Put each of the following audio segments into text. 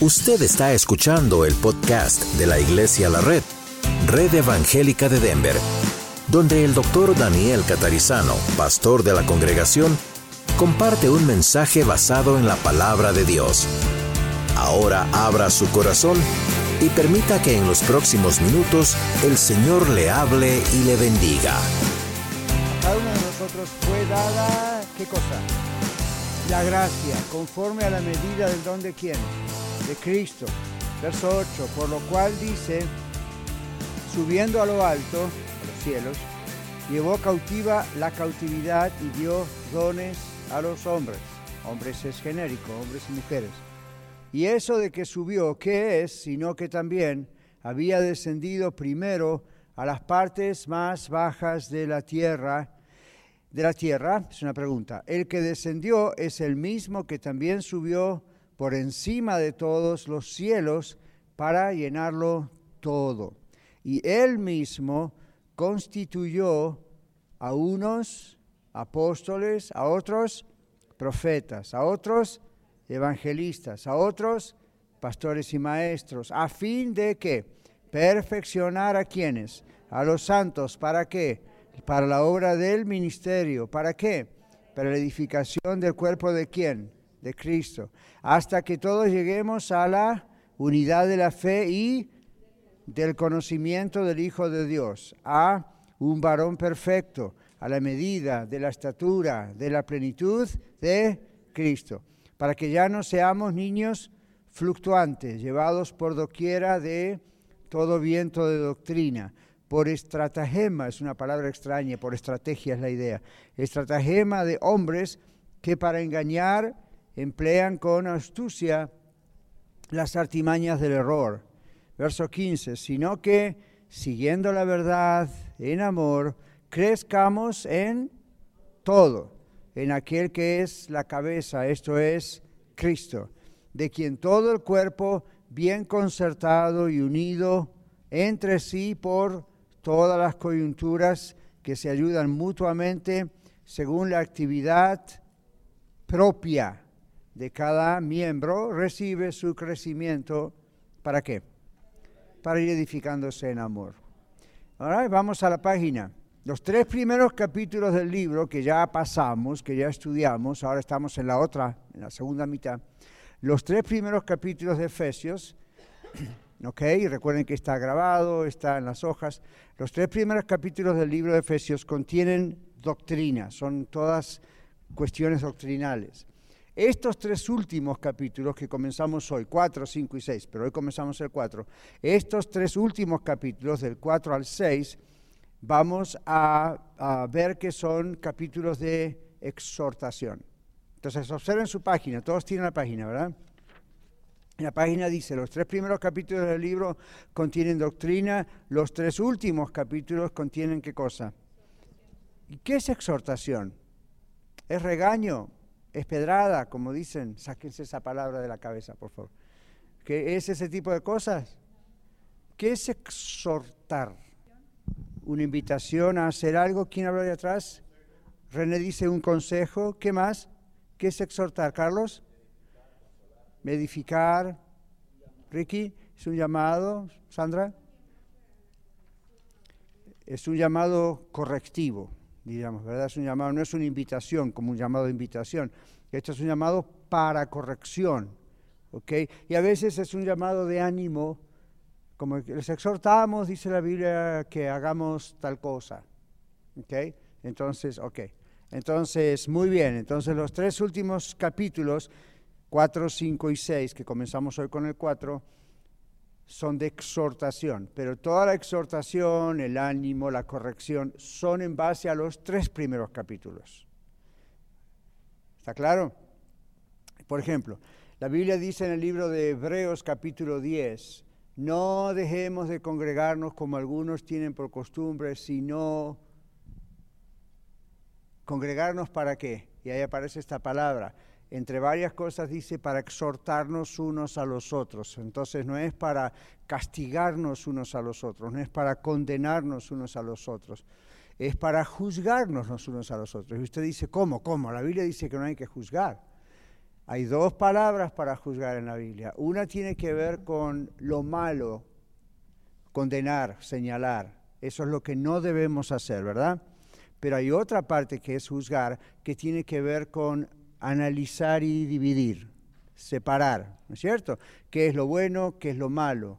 Usted está escuchando el podcast de la Iglesia La Red, Red Evangélica de Denver, donde el doctor Daniel Catarizano, pastor de la congregación, comparte un mensaje basado en la palabra de Dios. Ahora abra su corazón y permita que en los próximos minutos el Señor le hable y le bendiga. Cada uno de nosotros fue dada, ¿qué cosa? La gracia, conforme a la medida del don de quién? De Cristo. Verso 8, por lo cual dice, subiendo a lo alto, a los cielos, llevó cautiva la cautividad y dio dones a los hombres. Hombres es genérico, hombres y mujeres. Y eso de que subió, ¿qué es? Sino que también había descendido primero a las partes más bajas de la tierra. De la tierra, es una pregunta. El que descendió es el mismo que también subió por encima de todos los cielos para llenarlo todo. Y él mismo constituyó a unos apóstoles, a otros profetas, a otros evangelistas, a otros pastores y maestros, a fin de que perfeccionar a quienes, a los santos, ¿para qué? Para la obra del ministerio, ¿para qué? Para la edificación del cuerpo de quién? De Cristo, hasta que todos lleguemos a la unidad de la fe y del conocimiento del Hijo de Dios, a un varón perfecto, a la medida de la estatura, de la plenitud de Cristo para que ya no seamos niños fluctuantes, llevados por doquiera de todo viento de doctrina, por estratagema, es una palabra extraña, por estrategia es la idea, estratagema de hombres que para engañar emplean con astucia las artimañas del error. Verso 15, sino que siguiendo la verdad en amor, crezcamos en todo en aquel que es la cabeza, esto es Cristo, de quien todo el cuerpo, bien concertado y unido entre sí por todas las coyunturas que se ayudan mutuamente según la actividad propia de cada miembro, recibe su crecimiento. ¿Para qué? Para ir edificándose en amor. Ahora vamos a la página. Los tres primeros capítulos del libro que ya pasamos, que ya estudiamos, ahora estamos en la otra, en la segunda mitad, los tres primeros capítulos de Efesios, ok, recuerden que está grabado, está en las hojas, los tres primeros capítulos del libro de Efesios contienen doctrina, son todas cuestiones doctrinales. Estos tres últimos capítulos que comenzamos hoy, 4, 5 y 6, pero hoy comenzamos el 4, estos tres últimos capítulos, del 4 al 6, vamos a, ver que son capítulos de exhortación. Entonces, observen su página, todos tienen la página, ¿verdad? la página dice, los tres primeros capítulos del libro contienen doctrina, los tres últimos capítulos contienen qué cosa. ¿Y qué es exhortación? ¿Es regaño? ¿Es pedrada? Como dicen, sáquense esa palabra de la cabeza, por favor. ¿Qué es ese tipo de cosas? ¿Qué es exhortar? una invitación a hacer algo. ¿Quién habla de atrás? René dice un consejo. ¿Qué más? ¿Qué es exhortar, Carlos? Edificar. Ricky, es un llamado. Sandra. Es un llamado correctivo, digamos, ¿verdad? Es un llamado, no es una invitación como un llamado de invitación. Esto es un llamado para corrección, ¿ok? Y a veces es un llamado de ánimo como les exhortamos, dice la Biblia, que hagamos tal cosa. ¿Ok? Entonces, ok. Entonces, muy bien. Entonces, los tres últimos capítulos, 4, 5 y 6, que comenzamos hoy con el 4, son de exhortación. Pero toda la exhortación, el ánimo, la corrección, son en base a los tres primeros capítulos. ¿Está claro? Por ejemplo, la Biblia dice en el libro de Hebreos capítulo 10, no dejemos de congregarnos como algunos tienen por costumbre, sino congregarnos para qué. Y ahí aparece esta palabra. Entre varias cosas dice para exhortarnos unos a los otros. Entonces no es para castigarnos unos a los otros, no es para condenarnos unos a los otros, es para juzgarnos los unos a los otros. Y usted dice, ¿cómo? ¿Cómo? La Biblia dice que no hay que juzgar. Hay dos palabras para juzgar en la Biblia. Una tiene que ver con lo malo, condenar, señalar. Eso es lo que no debemos hacer, ¿verdad? Pero hay otra parte que es juzgar, que tiene que ver con analizar y dividir, separar, ¿no es cierto? ¿Qué es lo bueno, qué es lo malo?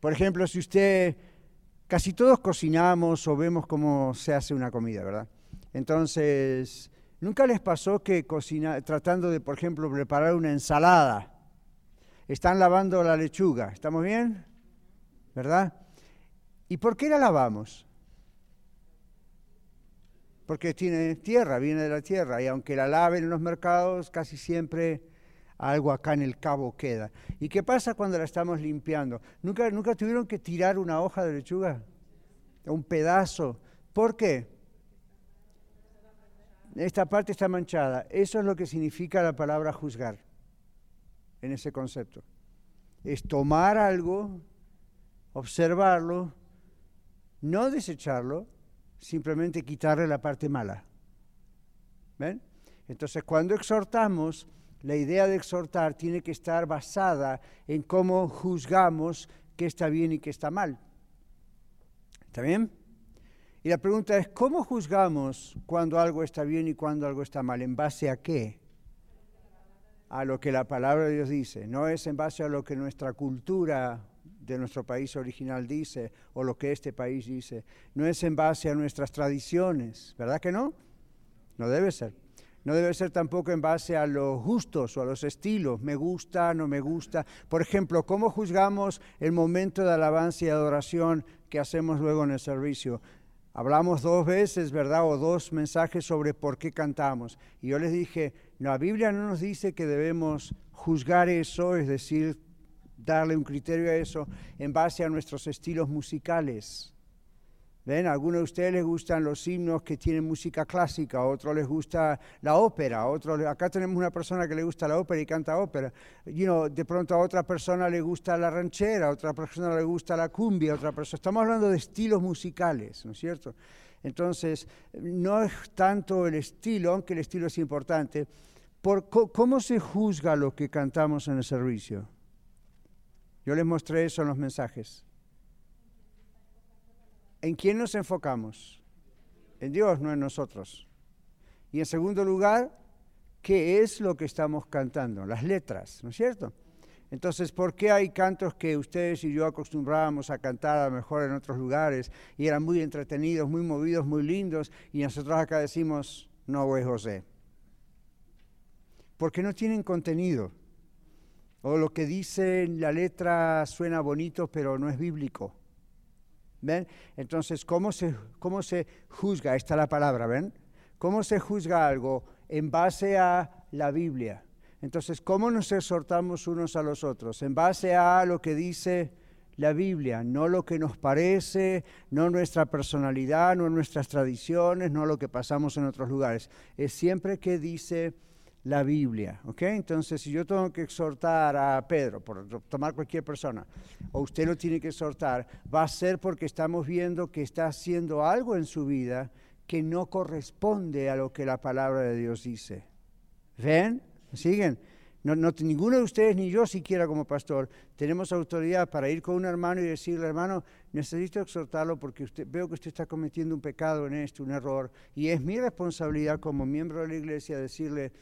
Por ejemplo, si usted, casi todos cocinamos o vemos cómo se hace una comida, ¿verdad? Entonces, ¿nunca les pasó que cocina, tratando de, por ejemplo, preparar una ensalada, están lavando la lechuga, ¿estamos bien? ¿Verdad? ¿Y por qué la lavamos? Porque tiene tierra, viene de la tierra, y aunque la laven en los mercados, casi siempre algo acá en el cabo queda. ¿Y qué pasa cuando la estamos limpiando? ¿Nunca, nunca tuvieron que tirar una hoja de lechuga? Un pedazo. ¿Por qué? Esta parte está manchada. Eso es lo que significa la palabra juzgar en ese concepto. Es tomar algo, observarlo, no desecharlo, simplemente quitarle la parte mala. ¿Ven? Entonces, cuando exhortamos, la idea de exhortar tiene que estar basada en cómo juzgamos qué está bien y qué está mal. ¿Está bien? Y la pregunta es, ¿cómo juzgamos cuando algo está bien y cuando algo está mal? ¿En base a qué? A lo que la palabra de Dios dice. No es en base a lo que nuestra cultura de nuestro país original dice o lo que este país dice. No es en base a nuestras tradiciones, ¿verdad que no? No debe ser. No debe ser tampoco en base a los gustos o a los estilos, me gusta, no me gusta. Por ejemplo, ¿cómo juzgamos el momento de alabanza y adoración que hacemos luego en el servicio? Hablamos dos veces, ¿verdad? O dos mensajes sobre por qué cantamos. Y yo les dije, la Biblia no nos dice que debemos juzgar eso, es decir, darle un criterio a eso en base a nuestros estilos musicales. ¿Ven? A algunos de ustedes les gustan los himnos que tienen música clásica, a otros les gusta la ópera, a otros, acá tenemos una persona que le gusta la ópera y canta ópera. You know, de pronto a otra persona le gusta la ranchera, a otra persona le gusta la cumbia, a otra persona. Estamos hablando de estilos musicales, ¿no es cierto? Entonces, no es tanto el estilo, aunque el estilo es importante, por cómo se juzga lo que cantamos en el servicio. Yo les mostré eso en los mensajes. ¿En quién nos enfocamos? En Dios, no en nosotros. Y en segundo lugar, ¿qué es lo que estamos cantando? Las letras, ¿no es cierto? Entonces, ¿por qué hay cantos que ustedes y yo acostumbrábamos a cantar a lo mejor en otros lugares y eran muy entretenidos, muy movidos, muy lindos y nosotros acá decimos, no, José? Porque no tienen contenido. O lo que dice la letra suena bonito, pero no es bíblico. ¿Ven? Entonces, ¿cómo se, ¿cómo se juzga? Esta es la palabra, ¿ven? ¿Cómo se juzga algo? En base a la Biblia. Entonces, ¿cómo nos exhortamos unos a los otros? En base a lo que dice la Biblia, no lo que nos parece, no nuestra personalidad, no nuestras tradiciones, no lo que pasamos en otros lugares. Es siempre que dice la Biblia, ¿ok? Entonces, si yo tengo que exhortar a Pedro, por tomar cualquier persona, o usted lo tiene que exhortar, va a ser porque estamos viendo que está haciendo algo en su vida que no corresponde a lo que la palabra de Dios dice. ¿Ven? ¿Siguen? No, no, ninguno de ustedes, ni yo siquiera como pastor, tenemos autoridad para ir con un hermano y decirle, hermano, necesito exhortarlo porque usted, veo que usted está cometiendo un pecado en esto, un error, y es mi responsabilidad como miembro de la iglesia decirle,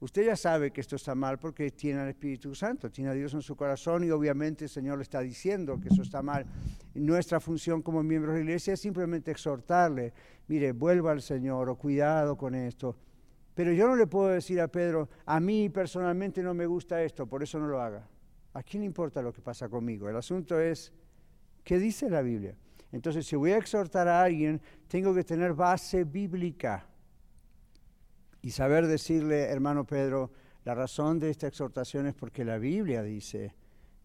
Usted ya sabe que esto está mal porque tiene al Espíritu Santo, tiene a Dios en su corazón y obviamente el Señor le está diciendo que eso está mal. Nuestra función como miembros de la iglesia es simplemente exhortarle, mire, vuelva al Señor o cuidado con esto. Pero yo no le puedo decir a Pedro, a mí personalmente no me gusta esto, por eso no lo haga. ¿A quién le importa lo que pasa conmigo? El asunto es, ¿qué dice la Biblia? Entonces, si voy a exhortar a alguien, tengo que tener base bíblica y saber decirle, hermano Pedro, la razón de esta exhortación es porque la Biblia dice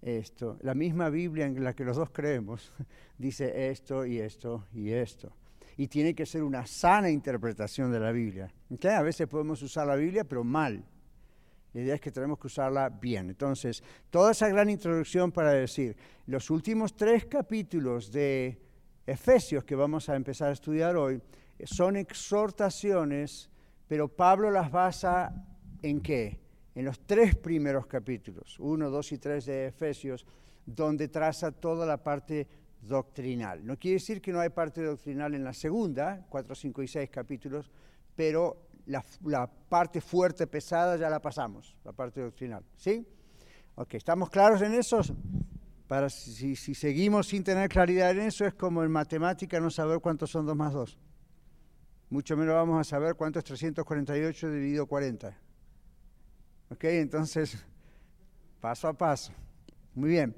esto, la misma Biblia en la que los dos creemos, dice esto y esto y esto. Y tiene que ser una sana interpretación de la Biblia. A veces podemos usar la Biblia, pero mal. La idea es que tenemos que usarla bien. Entonces, toda esa gran introducción para decir, los últimos tres capítulos de Efesios que vamos a empezar a estudiar hoy son exhortaciones pero Pablo las basa en qué? en los tres primeros capítulos, 1, 2 y 3 de Efesios, donde traza toda la parte doctrinal. No quiere decir que no hay parte doctrinal en la segunda, 4, 5 y 6 capítulos, pero la, parte fuerte, pesada, ya la pasamos, la parte doctrinal. ¿Sí? Ok, ¿estamos claros en eso? Para si, si seguimos sin tener claridad en eso, es como en matemática no saber cuántos son 2 más 2. Mucho menos vamos a saber cuánto es 348 dividido 40. Ok, entonces, paso a paso. Muy bien.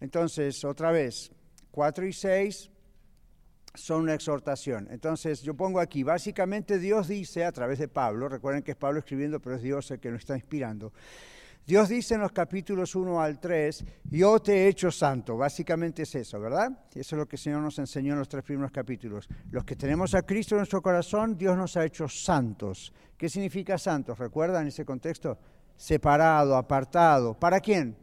Entonces, otra vez, 4 y 6 son una exhortación. Entonces, yo pongo aquí, básicamente Dios dice a través de Pablo, recuerden que es Pablo escribiendo, pero es Dios el que nos está inspirando. Dios dice en los capítulos 1 al 3, yo te he hecho santo. Básicamente es eso, ¿verdad? Eso es lo que el Señor nos enseñó en los tres primeros capítulos. Los que tenemos a Cristo en nuestro corazón, Dios nos ha hecho santos. ¿Qué significa santos? ¿Recuerdan ese contexto? Separado, apartado. ¿Para quién?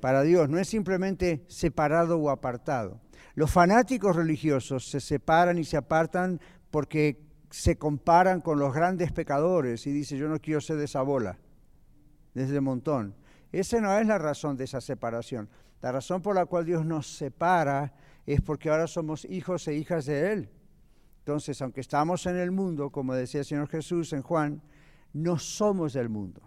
Para Dios. No es simplemente separado o apartado. Los fanáticos religiosos se separan y se apartan porque se comparan con los grandes pecadores y dicen, yo no quiero ser de esa bola desde montón. Esa no es la razón de esa separación. La razón por la cual Dios nos separa es porque ahora somos hijos e hijas de Él. Entonces, aunque estamos en el mundo, como decía el Señor Jesús en Juan, no somos del mundo.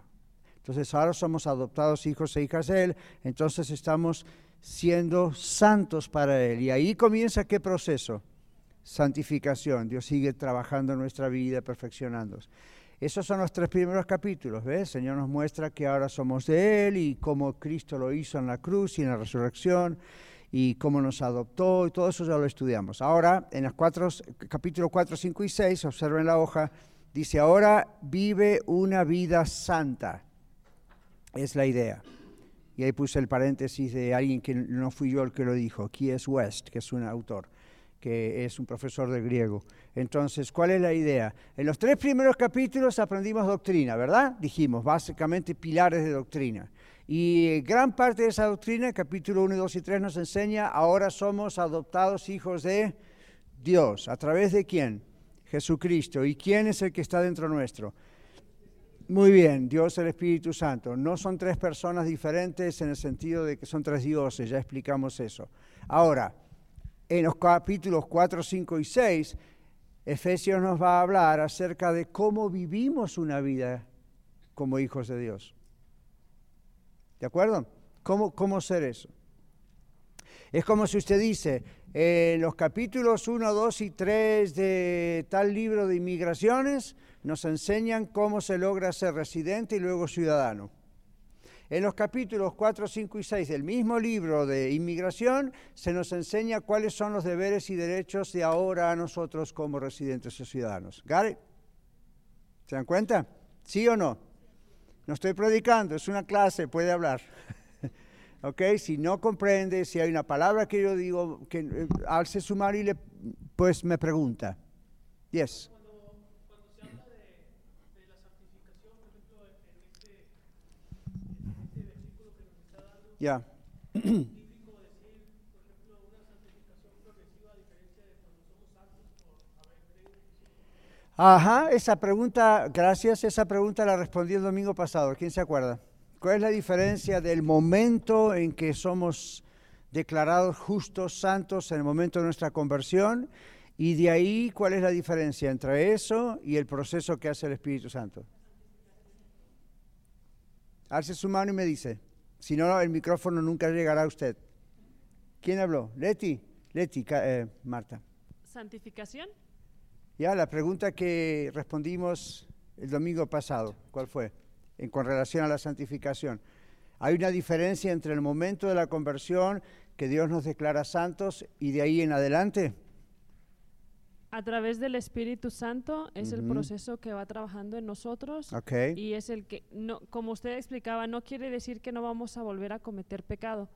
Entonces, ahora somos adoptados hijos e hijas de Él, entonces estamos siendo santos para Él. Y ahí comienza qué proceso? Santificación. Dios sigue trabajando en nuestra vida, perfeccionándonos. Esos son los tres primeros capítulos, ¿ves? El Señor nos muestra que ahora somos de Él y cómo Cristo lo hizo en la cruz y en la resurrección y cómo nos adoptó y todo eso ya lo estudiamos. Ahora, en los cuatro, capítulos 4, 5 y 6, observen la hoja, dice, ahora vive una vida santa. Es la idea. Y ahí puse el paréntesis de alguien que no fui yo el que lo dijo, aquí es West, que es un autor que es un profesor de griego. Entonces, ¿cuál es la idea? En los tres primeros capítulos aprendimos doctrina, ¿verdad? Dijimos, básicamente pilares de doctrina. Y gran parte de esa doctrina, capítulo 1, 2 y 3, nos enseña, ahora somos adoptados hijos de Dios. ¿A través de quién? Jesucristo. ¿Y quién es el que está dentro nuestro? Muy bien, Dios el Espíritu Santo. No son tres personas diferentes en el sentido de que son tres dioses, ya explicamos eso. Ahora, en los capítulos 4, 5 y 6, Efesios nos va a hablar acerca de cómo vivimos una vida como hijos de Dios. ¿De acuerdo? ¿Cómo, cómo ser eso? Es como si usted dice, los capítulos 1, 2 y 3 de tal libro de inmigraciones nos enseñan cómo se logra ser residente y luego ciudadano. En los capítulos 4, 5 y 6 del mismo libro de inmigración se nos enseña cuáles son los deberes y derechos de ahora a nosotros como residentes o ciudadanos. ¿Gary? ¿Se dan cuenta? ¿Sí o no? No estoy predicando, es una clase, puede hablar. ¿Ok? Si no comprende, si hay una palabra que yo digo, que eh, alce su mano y le, pues me pregunta. Yes. Ya. Ajá, esa pregunta, gracias, esa pregunta la respondí el domingo pasado. ¿Quién se acuerda? ¿Cuál es la diferencia del momento en que somos declarados justos, santos, en el momento de nuestra conversión? Y de ahí, ¿cuál es la diferencia entre eso y el proceso que hace el Espíritu Santo? Hace su mano y me dice. Si no, el micrófono nunca llegará a usted. ¿Quién habló? Leti. Leti, eh, Marta. ¿Santificación? Ya, la pregunta que respondimos el domingo pasado, ¿cuál fue? En, con relación a la santificación. Hay una diferencia entre el momento de la conversión, que Dios nos declara santos, y de ahí en adelante. A través del Espíritu Santo es el proceso que va trabajando en nosotros y es el que, no, como usted explicaba, no quiere decir que no vamos a volver a cometer pecado,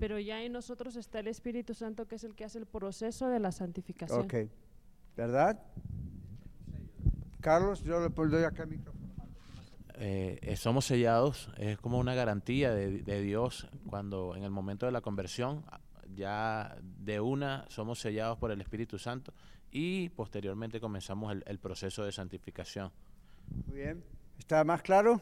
pero ya en nosotros está el Espíritu Santo que es el que hace el proceso de la santificación. Ok, ¿verdad? Carlos, yo le doy acá el micrófono. Eh, eh, somos sellados, es como una garantía de, de Dios cuando en el momento de la conversión ya de una somos sellados por el Espíritu Santo y posteriormente comenzamos el, proceso de santificación. Muy bien. ¿Está más claro?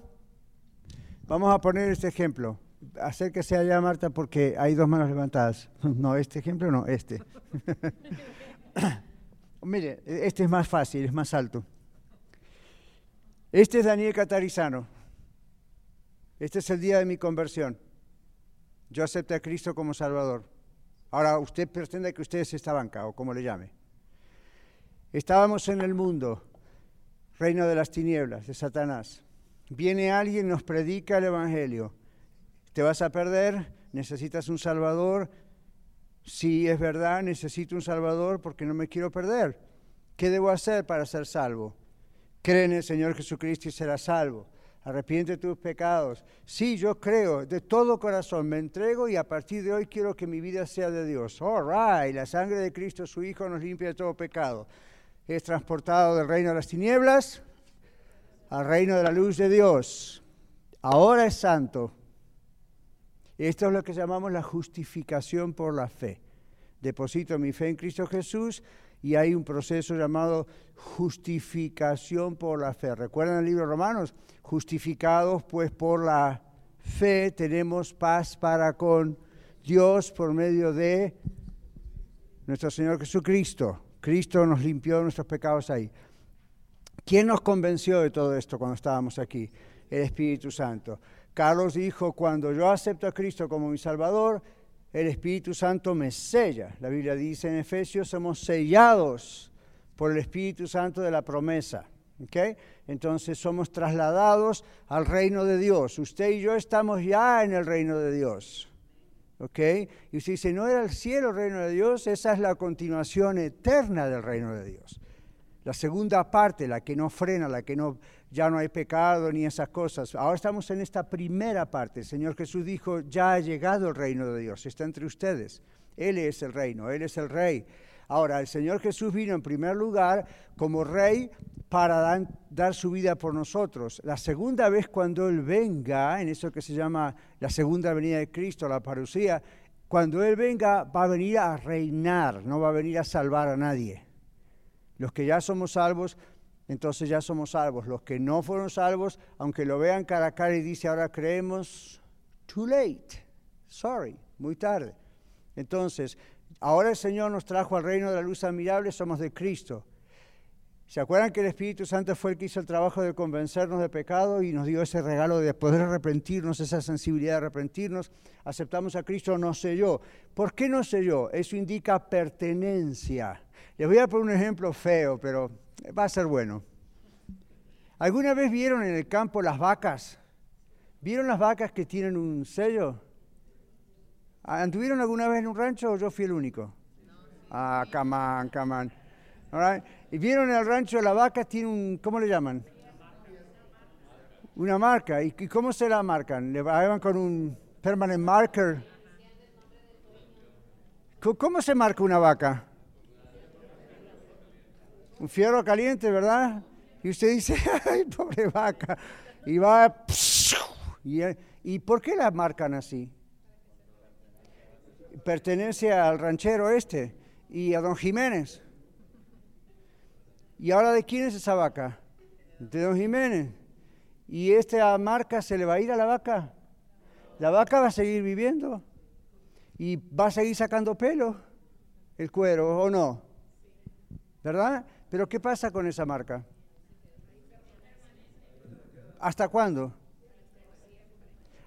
Vamos a poner este ejemplo. Acérquese allá, Marta, porque hay dos manos levantadas. No, este ejemplo no, este. Mire, este es más fácil, es más alto. Este es Daniel Catarizano. Este es el día de mi conversión. Yo acepté a Cristo como Salvador. Ahora usted pretende que usted es esta banca, o como le llame. Estábamos en el mundo, reino de las tinieblas, de Satanás. Viene alguien, nos predica el Evangelio. Te vas a perder, necesitas un Salvador. Si es verdad, necesito un Salvador porque no me quiero perder. ¿Qué debo hacer para ser salvo? Cree en el Señor Jesucristo y serás salvo arrepiente tus pecados. Sí, yo creo, de todo corazón me entrego y a partir de hoy quiero que mi vida sea de Dios. All right, la sangre de Cristo, su Hijo, nos limpia de todo pecado. Es transportado del reino de las tinieblas al reino de la luz de Dios. Ahora es santo. Esto es lo que llamamos la justificación por la fe. Deposito mi fe en Cristo Jesús y hay un proceso llamado justificación por la fe. ¿Recuerdan el libro de Romanos? Justificados pues por la fe tenemos paz para con Dios por medio de nuestro Señor Jesucristo. Cristo nos limpió nuestros pecados ahí. ¿Quién nos convenció de todo esto cuando estábamos aquí? El Espíritu Santo. Carlos dijo, cuando yo acepto a Cristo como mi Salvador, el Espíritu Santo me sella. La Biblia dice en Efesios, somos sellados por el Espíritu Santo de la promesa. ¿Okay? Entonces somos trasladados al reino de Dios. Usted y yo estamos ya en el reino de Dios. ¿Okay? Y usted dice, ¿no era el cielo el reino de Dios? Esa es la continuación eterna del reino de Dios. La segunda parte, la que no frena, la que no ya no hay pecado ni esas cosas. Ahora estamos en esta primera parte. El Señor Jesús dijo, ya ha llegado el reino de Dios, está entre ustedes. Él es el reino, Él es el rey. Ahora, el Señor Jesús vino en primer lugar como rey para dar, su vida por nosotros. La segunda vez cuando Él venga, en eso que se llama la segunda venida de Cristo, la parucía, cuando Él venga va a venir a reinar, no va a venir a salvar a nadie. Los que ya somos salvos entonces ya somos salvos. Los que no fueron salvos, aunque lo vean cara a cara y dice ahora creemos, too late, sorry, muy tarde. Entonces, ahora el Señor nos trajo al reino de la luz admirable, somos de Cristo. ¿Se acuerdan que el Espíritu Santo fue el que hizo el trabajo de convencernos de pecado y nos dio ese regalo de poder arrepentirnos, esa sensibilidad de arrepentirnos? Aceptamos a Cristo, no sé yo. ¿Por qué no sé yo? Eso indica pertenencia. Les voy a poner un ejemplo feo, pero va a ser bueno. ¿Alguna vez vieron en el campo las vacas? ¿Vieron las vacas que tienen un sello? ¿Anduvieron alguna vez en un rancho o yo fui el único? Ah, come on, come on. ¿Y vieron en el rancho la vaca tiene un, ¿cómo le llaman? Una marca. ¿Y cómo se la marcan? ¿Le van con un permanent marker? ¿Cómo se marca una vaca? un fierro caliente, ¿verdad? Y usted dice, ay, pobre vaca. Y va, y, ¿y por qué la marcan así? Pertenece al ranchero este y a don Jiménez. ¿Y ahora de quién es esa vaca? De don Jiménez. ¿Y esta marca se le va a ir a la vaca? La vaca va a seguir viviendo y va a seguir sacando pelo, el cuero, ¿o no? ¿Verdad? Pero ¿qué pasa con esa marca? ¿Hasta cuándo?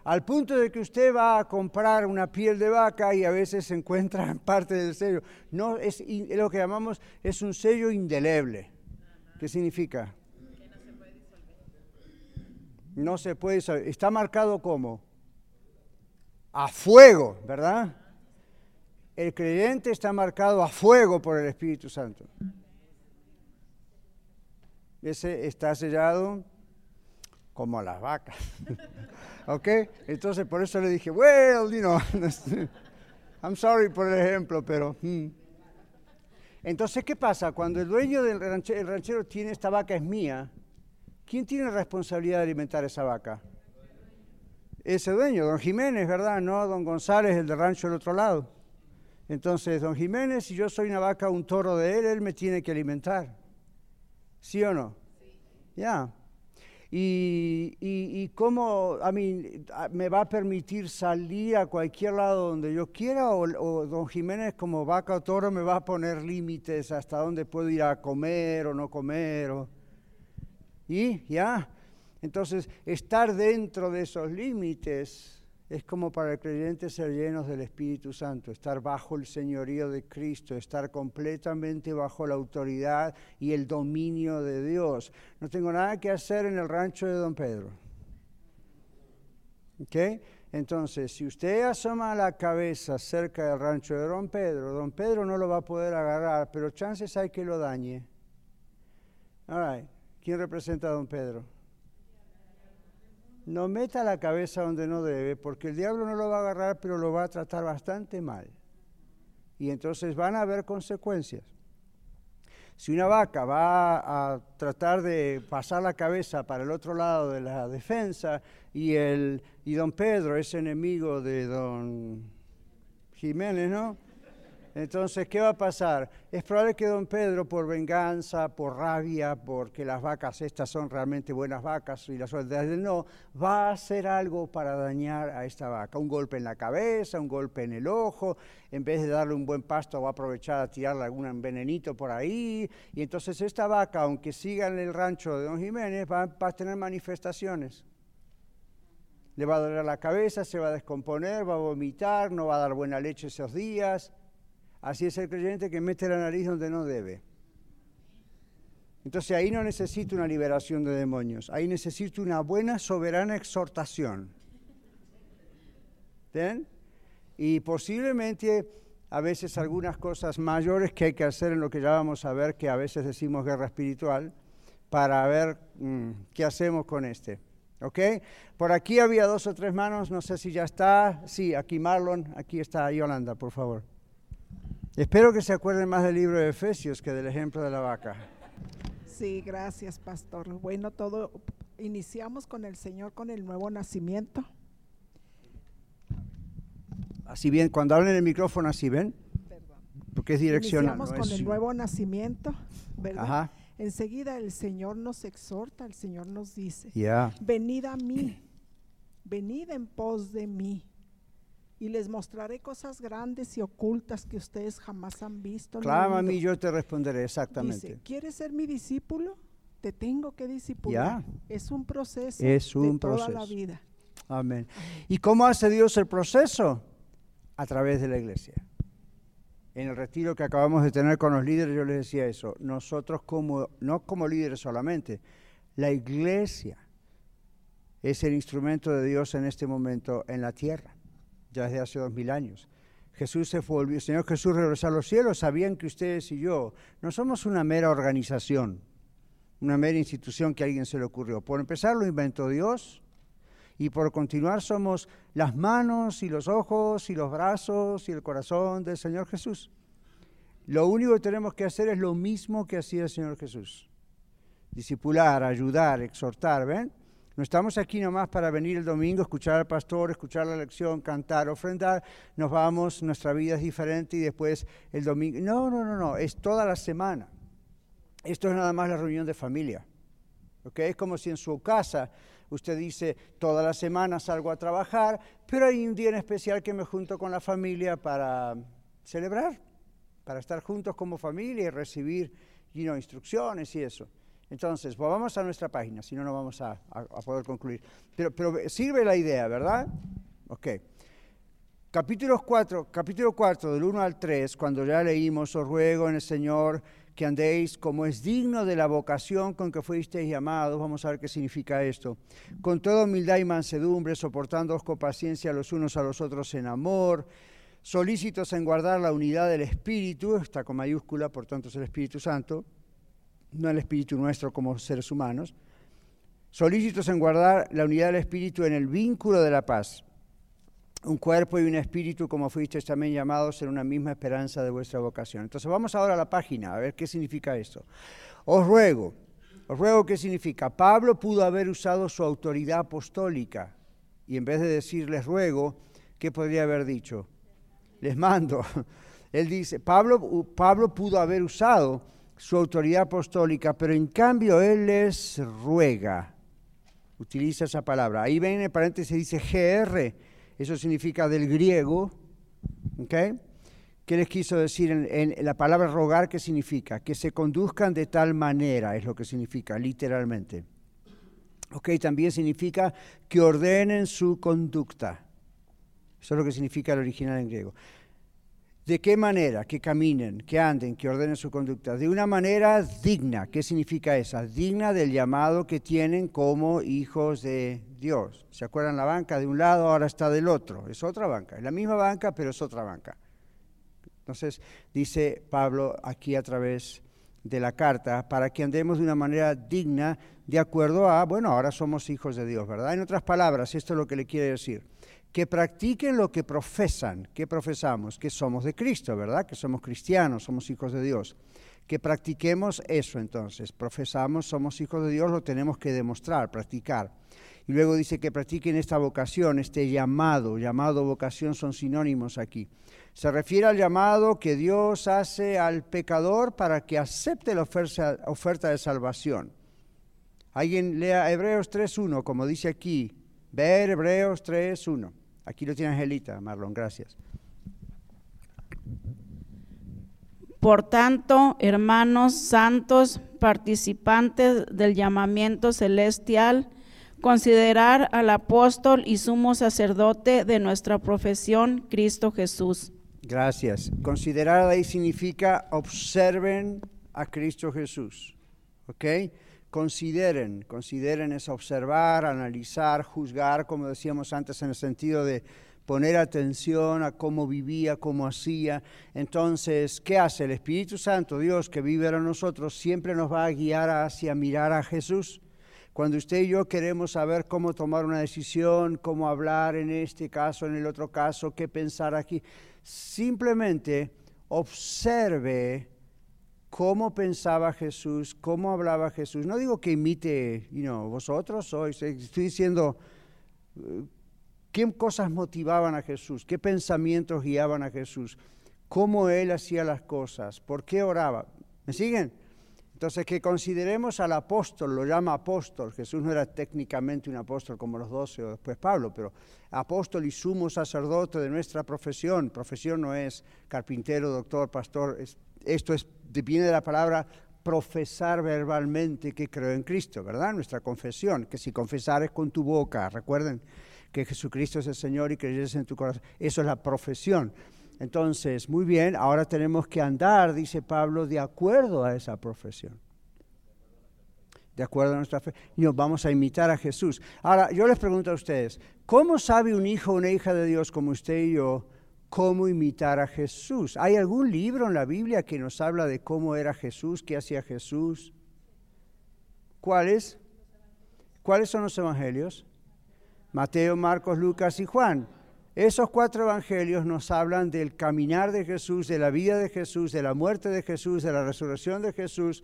Al punto de que usted va a comprar una piel de vaca y a veces se encuentra parte del sello. No, es, lo que llamamos, es un sello indeleble. ¿Qué significa? No se puede saber. Está marcado como a fuego, ¿verdad? El creyente está marcado a fuego por el Espíritu Santo. Ese está sellado como las vacas. ¿Ok? Entonces por eso le dije, well, you know, I'm sorry por el ejemplo, pero... Hmm". Entonces, ¿qué pasa? Cuando el dueño del ranchero, el ranchero tiene esta vaca es mía, ¿quién tiene responsabilidad de alimentar esa vaca? Ese dueño, don Jiménez, ¿verdad? No don González, el de rancho del otro lado. Entonces, don Jiménez, si yo soy una vaca, un toro de él, él me tiene que alimentar. ¿Sí o no? Ya. Y, y, cómo a mí, me va a permitir salir a cualquier lado donde yo quiera o, don Jiménez como vaca o toro me va a poner límites hasta dónde puedo ir a comer o no comer. y ya, entonces estar dentro de esos límites es como para el creyente ser llenos del Espíritu Santo, estar bajo el señorío de Cristo, estar completamente bajo la autoridad y el dominio de Dios. No tengo nada que hacer en el rancho de Don Pedro. ¿Ok? Entonces, si usted asoma la cabeza cerca del rancho de Don Pedro, Don Pedro no lo va a poder agarrar, pero chances hay que lo dañe. All right. ¿Quién representa a Don Pedro? No meta la cabeza donde no debe, porque el diablo no lo va a agarrar, pero lo va a tratar bastante mal. Y entonces van a haber consecuencias. Si una vaca va a tratar de pasar la cabeza para el otro lado de la defensa y, el, y don Pedro es enemigo de don Jiménez, ¿no? Entonces, ¿qué va a pasar? Es probable que don Pedro, por venganza, por rabia, porque las vacas estas son realmente buenas vacas y las otras no, va a hacer algo para dañar a esta vaca. Un golpe en la cabeza, un golpe en el ojo, en vez de darle un buen pasto va a aprovechar a tirarle algún venenito por ahí. Y entonces esta vaca, aunque siga en el rancho de don Jiménez, va, va a tener manifestaciones. Le va a doler la cabeza, se va a descomponer, va a vomitar, no va a dar buena leche esos días Así es el creyente que mete la nariz donde no debe. Entonces ahí no necesito una liberación de demonios, ahí necesito una buena, soberana exhortación. ¿Ven? Y posiblemente a veces algunas cosas mayores que hay que hacer en lo que ya vamos a ver, que a veces decimos guerra espiritual, para ver mm, qué hacemos con este. ¿Ok? Por aquí había dos o tres manos, no sé si ya está. Sí, aquí Marlon, aquí está Yolanda, por favor. Espero que se acuerden más del libro de Efesios que del ejemplo de la vaca. Sí, gracias, pastor. Bueno, todo iniciamos con el Señor con el nuevo nacimiento. Así bien, cuando hablen en el micrófono, así ven. Perdón. Porque es direccional. Iniciamos con el nuevo nacimiento, ¿verdad? Ajá. Enseguida el Señor nos exhorta, el Señor nos dice, venid a mí, venid en pos de mí y les mostraré cosas grandes y ocultas que ustedes jamás han visto. Clama a mí, yo te responderé exactamente. Dice, ¿quieres ser mi discípulo? Te tengo que discipular. Es un proceso es un de proceso. toda la vida. Amén. ¿Y cómo hace Dios el proceso? A través de la iglesia. En el retiro que acabamos de tener con los líderes, yo les decía eso. Nosotros como, no como líderes solamente, la iglesia es el instrumento de Dios en este momento en la tierra ya desde hace dos mil años. Jesús se fue, el Señor Jesús regresó a los cielos, sabían que ustedes y yo no somos una mera organización, una mera institución que a alguien se le ocurrió. Por empezar lo inventó Dios y por continuar somos las manos y los ojos y los brazos y el corazón del Señor Jesús. Lo único que tenemos que hacer es lo mismo que hacía el Señor Jesús. Discipular, ayudar, exhortar, ¿ven? No estamos aquí nomás para venir el domingo, escuchar al pastor, escuchar la lección, cantar, ofrendar. Nos vamos, nuestra vida es diferente y después el domingo. No, no, no, no, es toda la semana. Esto es nada más la reunión de familia. ¿okay? Es como si en su casa usted dice, toda la semana salgo a trabajar, pero hay un día en especial que me junto con la familia para celebrar, para estar juntos como familia y recibir instrucciones y eso. Entonces, volvamos a nuestra página, si no, no vamos a, poder concluir. Pero, pero, sirve la idea, ¿verdad? Ok. Capítulo 4, capítulo 4, del 1 al 3, cuando ya leímos, os ruego en el Señor que andéis como es digno de la vocación con que fuisteis llamados, vamos a ver qué significa esto, con toda humildad y mansedumbre, soportándoos con paciencia los unos a los otros en amor, solícitos en guardar la unidad del Espíritu, está con mayúscula, por tanto es el Espíritu Santo, no el espíritu nuestro como seres humanos, solícitos en guardar la unidad del espíritu en el vínculo de la paz, un cuerpo y un espíritu como fuisteis también llamados en una misma esperanza de vuestra vocación. Entonces vamos ahora a la página a ver qué significa esto. Os ruego, os ruego qué significa. Pablo pudo haber usado su autoridad apostólica y en vez de decirles ruego, ¿qué podría haber dicho? Les mando. Él dice, Pablo, Pablo pudo haber usado su autoridad apostólica, pero en cambio Él les ruega. Utiliza esa palabra. Ahí ven en el paréntesis dice GR. Eso significa del griego. ¿Qué les quiso decir en, la palabra rogar? ¿Qué significa? Que se conduzcan de tal manera, es lo que significa, literalmente. Ok, también significa que ordenen su conducta. Eso es lo que significa el original en griego. ¿De qué manera? Que caminen, que anden, que ordenen su conducta. De una manera digna. ¿Qué significa esa? Digna del llamado que tienen como hijos de Dios. ¿Se acuerdan la banca de un lado, ahora está del otro? Es otra banca. Es la misma banca, pero es otra banca. Entonces, dice Pablo aquí a través de la carta, para que andemos de una manera digna de acuerdo a, bueno, ahora somos hijos de Dios, ¿verdad? En otras palabras, esto es lo que le quiere decir que practiquen lo que profesan. ¿Qué profesamos? Que somos de Cristo, ¿verdad? Que somos cristianos, somos hijos de Dios. Que practiquemos eso entonces. Profesamos, somos hijos de Dios, lo tenemos que demostrar, practicar. Y luego dice que practiquen esta vocación, este llamado. Llamado, vocación son sinónimos aquí. Se refiere al llamado que Dios hace al pecador para que acepte la oferta, oferta de salvación. Alguien lea Hebreos 3.1, como dice aquí. Ver Hebreos 3.1. Aquí lo tiene Angelita, Marlon, gracias. Por tanto, hermanos santos, participantes del llamamiento celestial, considerar al apóstol y sumo sacerdote de nuestra profesión, Cristo Jesús. Gracias. Considerar ahí significa observen a Cristo Jesús. ¿Ok? Consideren, consideren es observar, analizar, juzgar, como decíamos antes, en el sentido de poner atención a cómo vivía, cómo hacía. Entonces, ¿qué hace? El Espíritu Santo, Dios que vive en nosotros, siempre nos va a guiar hacia mirar a Jesús. Cuando usted y yo queremos saber cómo tomar una decisión, cómo hablar en este caso, en el otro caso, qué pensar aquí, simplemente observe cómo pensaba Jesús, cómo hablaba Jesús. No digo que imite, you vosotros sois, estoy diciendo eh, qué cosas motivaban a Jesús, qué pensamientos guiaban a Jesús, cómo él hacía las cosas, por qué oraba. ¿Me siguen? Entonces, que consideremos al apóstol, lo llama apóstol. Jesús no era técnicamente un apóstol como los doce o después Pablo, pero apóstol y sumo sacerdote de nuestra profesión. Profesión no es carpintero, doctor, pastor, esto es viene de la palabra profesar verbalmente que creo en Cristo, ¿verdad? Nuestra confesión, que si confesares con tu boca, recuerden que Jesucristo es el Señor y creyeres en tu corazón, eso es la profesión. Entonces, muy bien, ahora tenemos que andar, dice Pablo, de acuerdo a esa profesión. De acuerdo a nuestra fe. Y nos vamos a imitar a Jesús. Ahora, yo les pregunto a ustedes, ¿cómo sabe un hijo o una hija de Dios como usted y yo cómo imitar a Jesús. ¿Hay algún libro en la Biblia que nos habla de cómo era Jesús, qué hacía Jesús? ¿Cuáles? ¿Cuáles son los evangelios? Mateo, Marcos, Lucas y Juan. Esos cuatro evangelios nos hablan del caminar de Jesús, de la vida de Jesús, de la muerte de Jesús, de la resurrección de Jesús,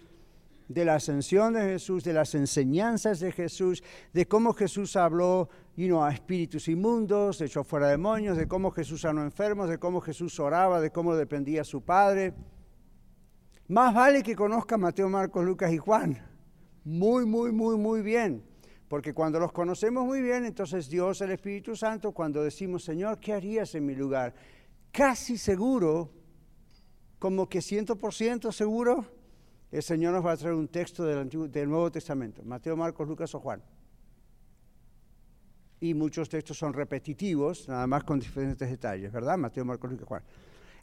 de la ascensión de Jesús, de las enseñanzas de Jesús, de cómo Jesús habló a espíritus inmundos, echó fuera demonios, de cómo Jesús sanó enfermos, de cómo Jesús oraba, de cómo dependía su Padre. Más vale que conozca Mateo, Marcos, Lucas y Juan. Muy, muy, muy, muy bien. Porque cuando los conocemos muy bien, entonces Dios, el Espíritu Santo, cuando decimos, Señor, ¿qué harías en mi lugar? Casi seguro, como que ciento por ciento seguro, el Señor nos va a traer un texto del, Nuevo Testamento, Mateo, Marcos, Lucas o Juan. Y muchos textos son repetitivos, nada más con diferentes detalles, ¿verdad? Mateo, Marcos, Lucas, Juan.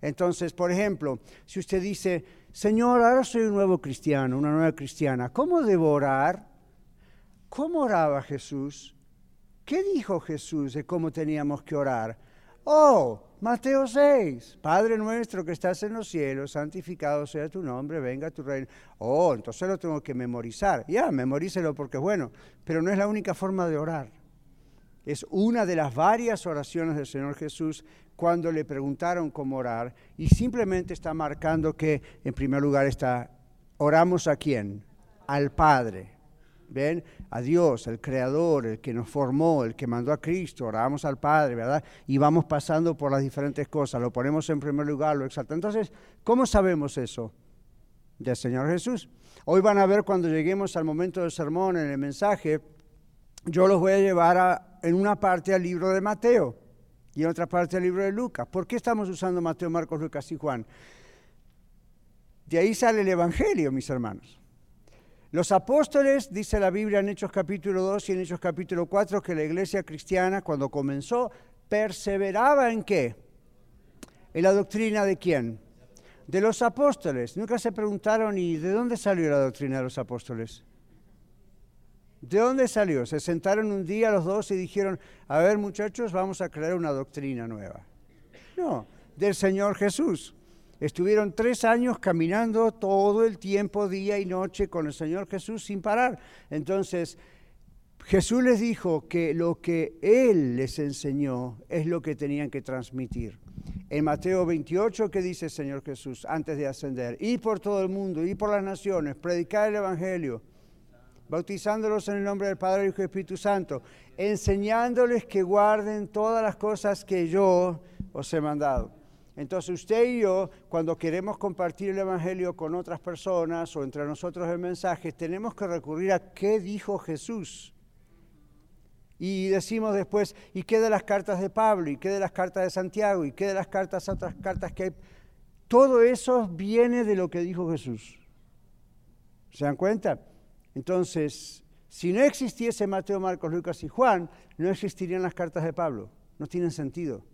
Entonces, por ejemplo, si usted dice, Señor, ahora soy un nuevo cristiano, una nueva cristiana, ¿cómo debo orar? ¿Cómo oraba Jesús? ¿Qué dijo Jesús de cómo teníamos que orar? Oh, Mateo 6, Padre nuestro que estás en los cielos, santificado sea tu nombre, venga tu reino. Oh, entonces lo tengo que memorizar. Ya, memorícelo porque es bueno, pero no es la única forma de orar. Es una de las varias oraciones del Señor Jesús cuando le preguntaron cómo orar y simplemente está marcando que en primer lugar está, oramos a quién? Al Padre. ¿Ven? A Dios, el Creador, el que nos formó, el que mandó a Cristo, oramos al Padre, ¿verdad? Y vamos pasando por las diferentes cosas, lo ponemos en primer lugar, lo exaltamos. Entonces, ¿cómo sabemos eso? Del Señor Jesús. Hoy van a ver cuando lleguemos al momento del sermón, en el mensaje, yo los voy a llevar en una parte al libro de Mateo y en otra parte al libro de Lucas. ¿Por qué estamos usando Mateo, Marcos, Lucas y Juan? De ahí sale el Evangelio, mis hermanos. Los apóstoles, dice la Biblia en Hechos capítulo 2 y en Hechos capítulo 4, que la iglesia cristiana cuando comenzó perseveraba en qué? En la doctrina de quién? De los apóstoles. Nunca se preguntaron, ¿y de dónde salió la doctrina de los apóstoles? ¿De dónde salió? Se sentaron un día los dos y dijeron, a ver muchachos, vamos a crear una doctrina nueva. No, del Señor Jesús. Estuvieron tres años caminando todo el tiempo, día y noche, con el Señor Jesús sin parar. Entonces, Jesús les dijo que lo que Él les enseñó es lo que tenían que transmitir. En Mateo 28, ¿qué dice el Señor Jesús antes de ascender? Ir por todo el mundo, ir por las naciones, predicar el Evangelio, bautizándolos en el nombre del Padre, y del Espíritu Santo, enseñándoles que guarden todas las cosas que yo os he mandado. Entonces usted y yo, cuando queremos compartir el Evangelio con otras personas o entre nosotros el mensaje, tenemos que recurrir a qué dijo Jesús. Y decimos después, ¿y qué de las cartas de Pablo? ¿Y qué de las cartas de Santiago? ¿Y qué de las cartas, otras cartas que hay? Todo eso viene de lo que dijo Jesús. ¿Se dan cuenta? Entonces, si no existiese Mateo, Marcos, Lucas y Juan, no existirían las cartas de Pablo. No tienen sentido.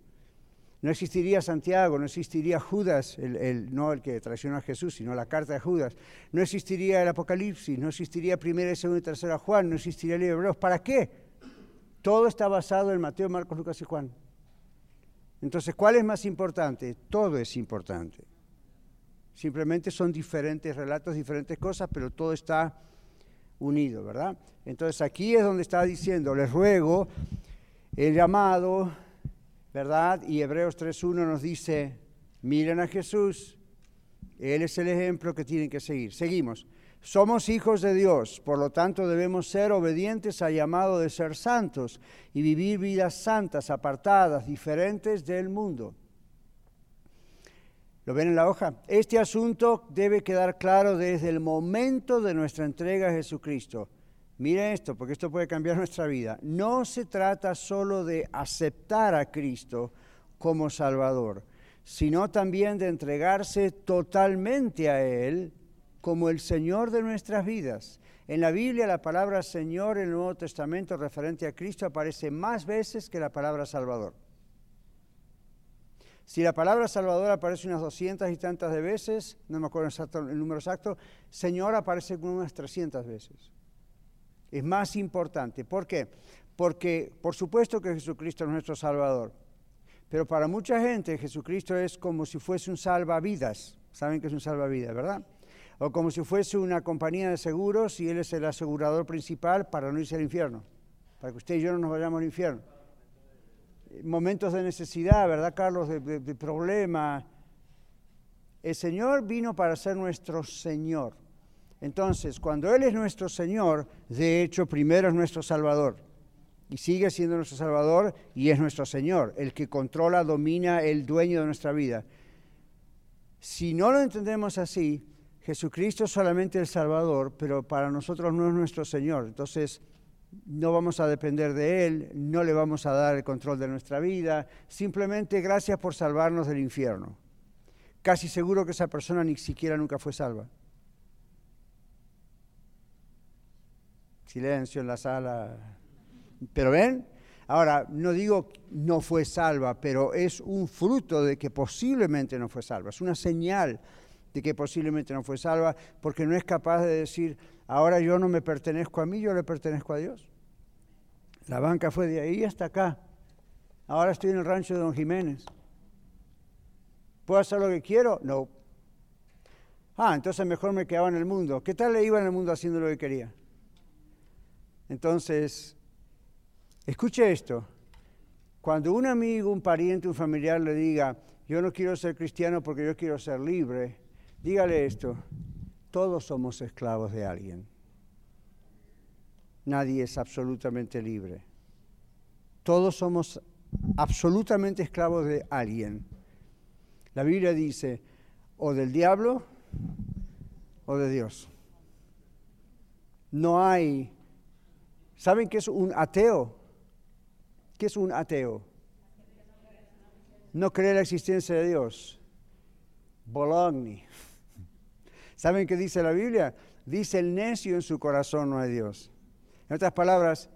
No existiría Santiago, no existiría Judas, no el que traicionó a Jesús, sino la carta de Judas. No existiría el Apocalipsis, no existiría primera, segunda y tercera Juan, no existiría el libro Hebreos. ¿Para qué? Todo está basado en Mateo, Marcos, Lucas y Juan. Entonces, ¿cuál es más importante? Todo es importante. Simplemente son diferentes relatos, diferentes cosas, pero todo está unido, ¿verdad? Entonces aquí es donde está diciendo, les ruego el llamado ¿verdad? Y Hebreos 3.1 nos dice, miren a Jesús, Él es el ejemplo que tienen que seguir. Seguimos. Somos hijos de Dios, por lo tanto debemos ser obedientes al llamado de ser santos y vivir vidas santas, apartadas, diferentes del mundo. ¿Lo ven en la hoja? Este asunto debe quedar claro desde el momento de nuestra entrega a Jesucristo. Mire esto, porque esto puede cambiar nuestra vida. No se trata solo de aceptar a Cristo como Salvador, sino también de entregarse totalmente a Él como el Señor de nuestras vidas. En la Biblia la palabra Señor en el Nuevo Testamento referente a Cristo aparece más veces que la palabra Salvador. Si la palabra Salvador aparece unas doscientas y tantas de veces, no me acuerdo el número exacto, Señor aparece unas trescientas veces es más importante. ¿Por qué? Porque por supuesto que Jesucristo es nuestro Salvador, pero para mucha gente Jesucristo es como si fuese un salvavidas. ¿Saben que es un salvavidas, verdad? O como si fuese una compañía de seguros y Él es el asegurador principal para no irse al infierno, para que usted y yo no nos vayamos al infierno. Momentos de necesidad, ¿verdad, Carlos? De, problema. El Señor vino para ser nuestro Señor. Entonces, cuando Él es nuestro Señor, de hecho, primero es nuestro Salvador. Y sigue siendo nuestro Salvador y es nuestro Señor, el que controla, domina, el dueño de nuestra vida. Si no lo entendemos así, Jesucristo es solamente el Salvador, pero para nosotros no es nuestro Señor. Entonces, no vamos a depender de Él, no le vamos a dar el control de nuestra vida. Simplemente gracias por salvarnos del infierno. Casi seguro que esa persona ni siquiera nunca fue salva. Silencio en la sala. Pero ven, ahora no digo no fue salva, pero es un fruto de que posiblemente no fue salva. Es una señal de que posiblemente no fue salva porque no es capaz de decir, ahora yo no me pertenezco a mí, yo le pertenezco a Dios. La banca fue de ahí hasta acá. Ahora estoy en el rancho de Don Jiménez. ¿Puedo hacer lo que quiero? No. Ah, entonces mejor me quedaba en el mundo. ¿Qué tal le iba en el mundo haciendo lo que quería? Entonces, escuche esto. Cuando un amigo, un pariente, un familiar le diga, yo no quiero ser cristiano porque yo quiero ser libre, dígale esto, todos somos esclavos de alguien. Nadie es absolutamente libre. Todos somos absolutamente esclavos de alguien. La Biblia dice, o del diablo o de Dios. No hay ¿Saben qué es un ateo? ¿Qué es un ateo? No cree la existencia de Dios. Bologna. ¿Saben qué dice la Biblia? Dice el necio en su corazón no hay Dios. En otras palabras,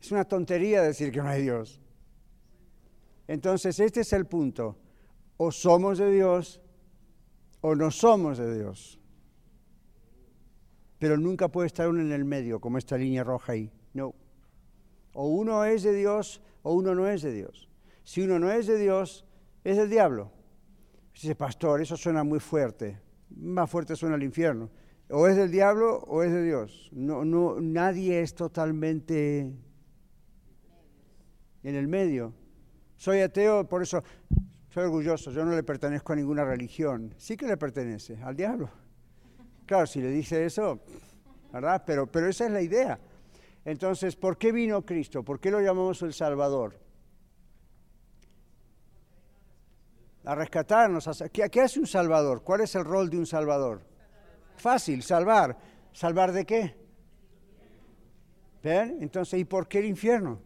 es una tontería decir que no hay Dios. Entonces, este es el punto. O somos de Dios o no somos de Dios. Pero nunca puede estar uno en el medio, como esta línea roja ahí. No. O uno es de Dios o uno no es de Dios. Si uno no es de Dios, es del diablo. Dice, pastor, eso suena muy fuerte. Más fuerte suena el infierno. O es del diablo o es de Dios. No, no, nadie es totalmente en el medio. Soy ateo, por eso soy orgulloso. Yo no le pertenezco a ninguna religión. Sí que le pertenece al diablo. Claro, si le dice eso, ¿verdad? Pero, pero esa es la idea. Entonces, ¿por qué vino Cristo? ¿Por qué lo llamamos el Salvador? A rescatarnos. ¿Qué, ¿Qué hace un Salvador? ¿Cuál es el rol de un Salvador? Fácil, salvar. ¿Salvar de qué? ¿Ven? Entonces, ¿y por qué el infierno?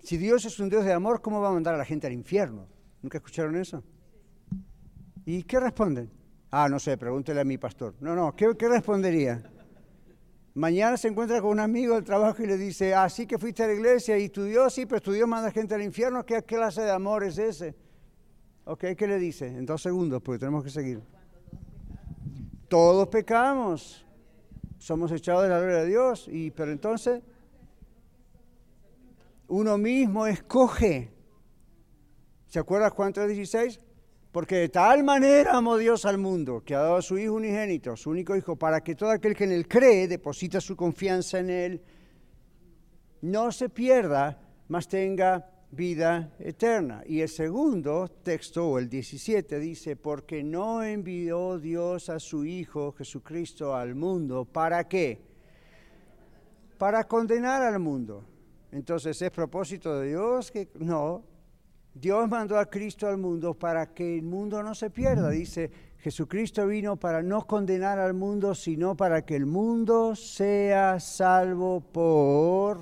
Si Dios es un Dios de amor, ¿cómo va a mandar a la gente al infierno? ¿Nunca escucharon eso? ¿Y qué responden? Ah, no sé, pregúntele a mi pastor. No, no, ¿qué, qué respondería? Mañana se encuentra con un amigo del trabajo y le dice, ah, sí que fuiste a la iglesia y tu Dios, sí, pero tu Dios manda gente al infierno, ¿qué clase de amor es ese? Ok, ¿qué le dice? En dos segundos, porque tenemos que seguir. Todos pecamos, somos echados de la gloria de Dios, y, pero entonces uno mismo escoge. ¿Se acuerda Juan 3:16? Porque de tal manera amó Dios al mundo, que ha dado a su Hijo unigénito, su único Hijo, para que todo aquel que en él cree, deposita su confianza en él, no se pierda, mas tenga vida eterna. Y el segundo texto, o el 17, dice, porque no envió Dios a su Hijo Jesucristo al mundo, ¿para qué? Para condenar al mundo. Entonces, ¿es propósito de Dios? que No. Dios mandó a Cristo al mundo para que el mundo no se pierda. Dice, Jesucristo vino para no condenar al mundo, sino para que el mundo sea salvo por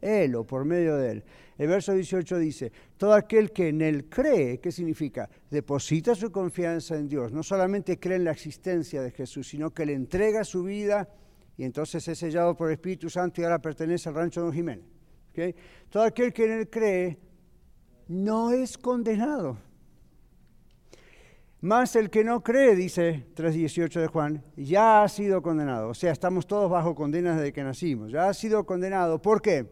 Él o por medio de Él. El verso 18 dice, todo aquel que en Él cree, ¿qué significa? Deposita su confianza en Dios. No solamente cree en la existencia de Jesús, sino que le entrega su vida y entonces es sellado por el Espíritu Santo y ahora pertenece al rancho de Don Jiménez. Todo aquel que en Él cree no es condenado. Más el que no cree, dice 3.18 de Juan, ya ha sido condenado. O sea, estamos todos bajo condenas desde que nacimos. Ya ha sido condenado. ¿Por qué?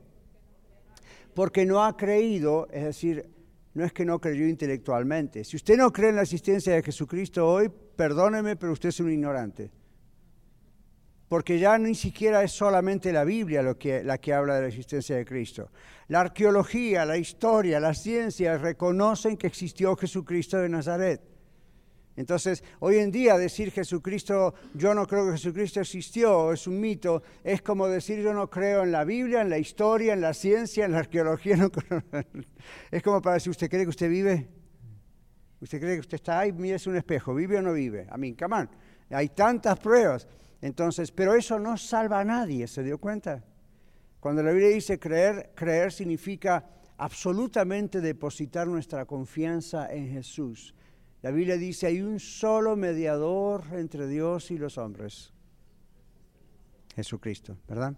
porque no ha creído, es decir, no es que no creyó intelectualmente. Si usted no cree en la existencia de Jesucristo hoy, perdóneme, pero usted es un ignorante. Porque ya ni siquiera es solamente la Biblia lo que, la que habla de la existencia de Cristo. La arqueología, la historia, la ciencia reconocen que existió Jesucristo de Nazaret. Entonces, hoy en día decir Jesucristo, yo no creo que Jesucristo existió, es un mito, es como decir yo no creo en la Biblia, en la historia, en la ciencia, en la arqueología. es como para decir, ¿usted cree que usted vive? ¿Usted cree que usted está ahí? Mire, es un espejo, ¿vive o no vive? A mí, camán. Hay tantas pruebas. Entonces, pero eso no salva a nadie, ¿se dio cuenta? Cuando la Biblia dice creer, creer significa absolutamente depositar nuestra confianza en Jesús. La Biblia dice, hay un solo mediador entre Dios y los hombres, Jesucristo, ¿verdad?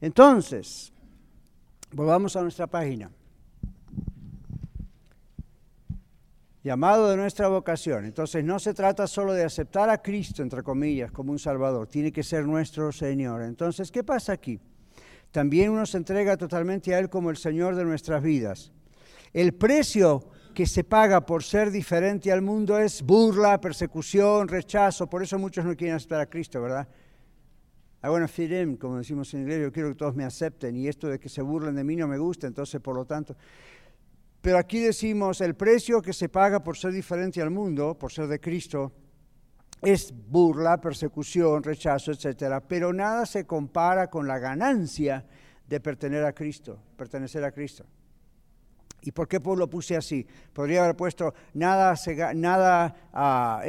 Entonces, volvamos a nuestra página. Llamado de nuestra vocación. Entonces, no se trata solo de aceptar a Cristo, entre comillas, como un Salvador, tiene que ser nuestro Señor. Entonces, ¿qué pasa aquí? También uno se entrega totalmente a Él como el Señor de nuestras vidas. El precio que se paga por ser diferente al mundo es burla, persecución, rechazo. Por eso muchos no quieren aceptar a Cristo, ¿verdad? I want to como decimos en inglés, yo quiero que todos me acepten y esto de que se burlen de mí no me gusta, entonces por lo tanto... Pero aquí decimos, el precio que se paga por ser diferente al mundo, por ser de Cristo, es burla, persecución, rechazo, etc. Pero nada se compara con la ganancia de pertenecer a Cristo, pertenecer a Cristo. ¿Y por qué lo puse así? Podría haber puesto, nada, nada ah,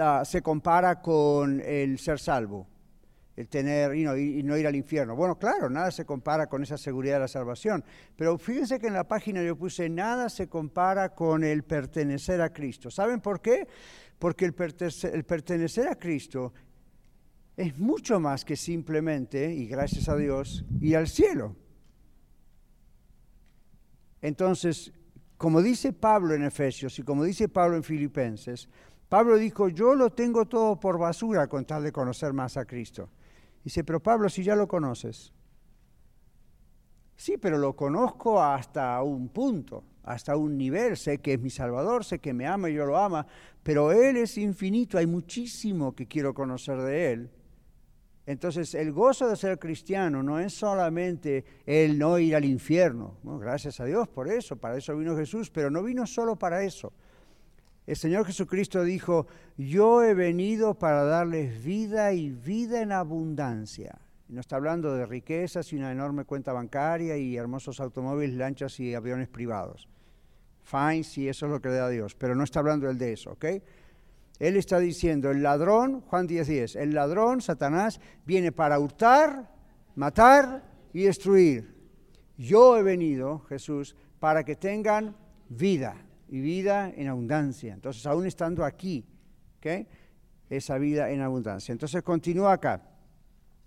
ah, se compara con el ser salvo. El tener y no, y no, ir al infierno. Bueno, claro, nada se compara con esa seguridad de la salvación, pero fíjense que en la página yo puse, nada se compara con el pertenecer a Cristo. ¿Saben por qué? Porque el, el pertenecer a Cristo es mucho más que simplemente, y gracias a Dios, ir al cielo. Entonces, como dice Pablo en Efesios y como dice Pablo en Filipenses, Pablo dijo, yo lo tengo todo por basura con tal de conocer más a Cristo. Dice, pero Pablo, si ya lo conoces. Sí, pero lo conozco hasta un punto, hasta un nivel. Sé que es mi Salvador, sé que me ama y yo lo ama, pero Él es infinito, hay muchísimo que quiero conocer de Él. Entonces, el gozo de ser cristiano no es solamente el no ir al infierno. gracias a Dios por eso, para eso vino Jesús, pero no vino solo para eso. El Señor Jesucristo dijo, yo he venido para darles vida y vida en abundancia. No está hablando de riquezas y una enorme cuenta bancaria y hermosos automóviles, lanchas y aviones privados. Fine, si eso es lo que le da Dios, pero no está hablando él de eso, ¿ok? Él está diciendo, el ladrón, Juan 10:10, 10, el ladrón, Satanás, viene para hurtar, matar y destruir. Yo he venido, Jesús, para que tengan vida y vida en abundancia. Entonces, aún estando aquí, esa vida en abundancia. Entonces, continúa acá.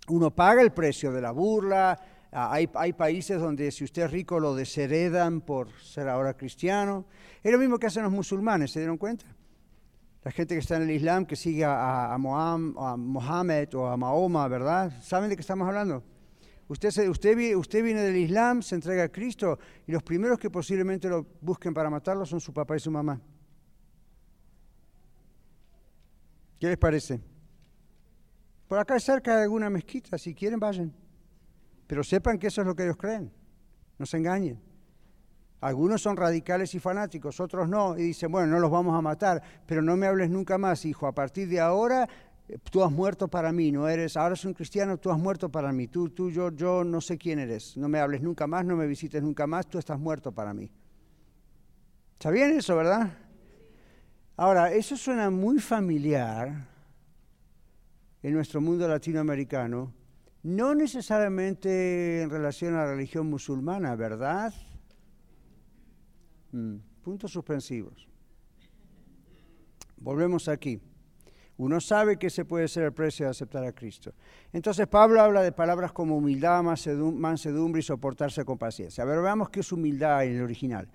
Uno paga el precio de la burla. Ah, hay, hay, países donde si usted es rico lo desheredan por ser ahora cristiano. Es lo mismo que hacen los musulmanes, ¿se dieron cuenta? La gente que está en el Islam, que sigue a, a, a Mohammed o a Mahoma, ¿verdad? ¿Saben de qué estamos hablando? Usted, usted, usted viene del Islam, se entrega a Cristo y los primeros que posiblemente lo busquen para matarlo son su papá y su mamá. ¿Qué les parece? Por acá cerca de alguna mezquita, si quieren vayan. Pero sepan que eso es lo que ellos creen. No se engañen. Algunos son radicales y fanáticos, otros no, y dicen, bueno, no los vamos a matar, pero no me hables nunca más, hijo. A partir de ahora tú has muerto para mí, no eres, ahora soy un cristiano, tú has muerto para mí, tú, tú, yo, yo no sé quién eres, no me hables nunca más, no me visites nunca más, tú estás muerto para mí. ¿Está bien eso, verdad? Ahora, eso suena muy familiar en nuestro mundo latinoamericano, no necesariamente en relación a la religión musulmana, ¿verdad? Mm, puntos suspensivos. Volvemos aquí. Uno sabe que ese puede ser el precio de aceptar a Cristo. Entonces Pablo habla de palabras como humildad, mansedumbre y soportarse con paciencia. A ver, veamos qué es humildad en el original.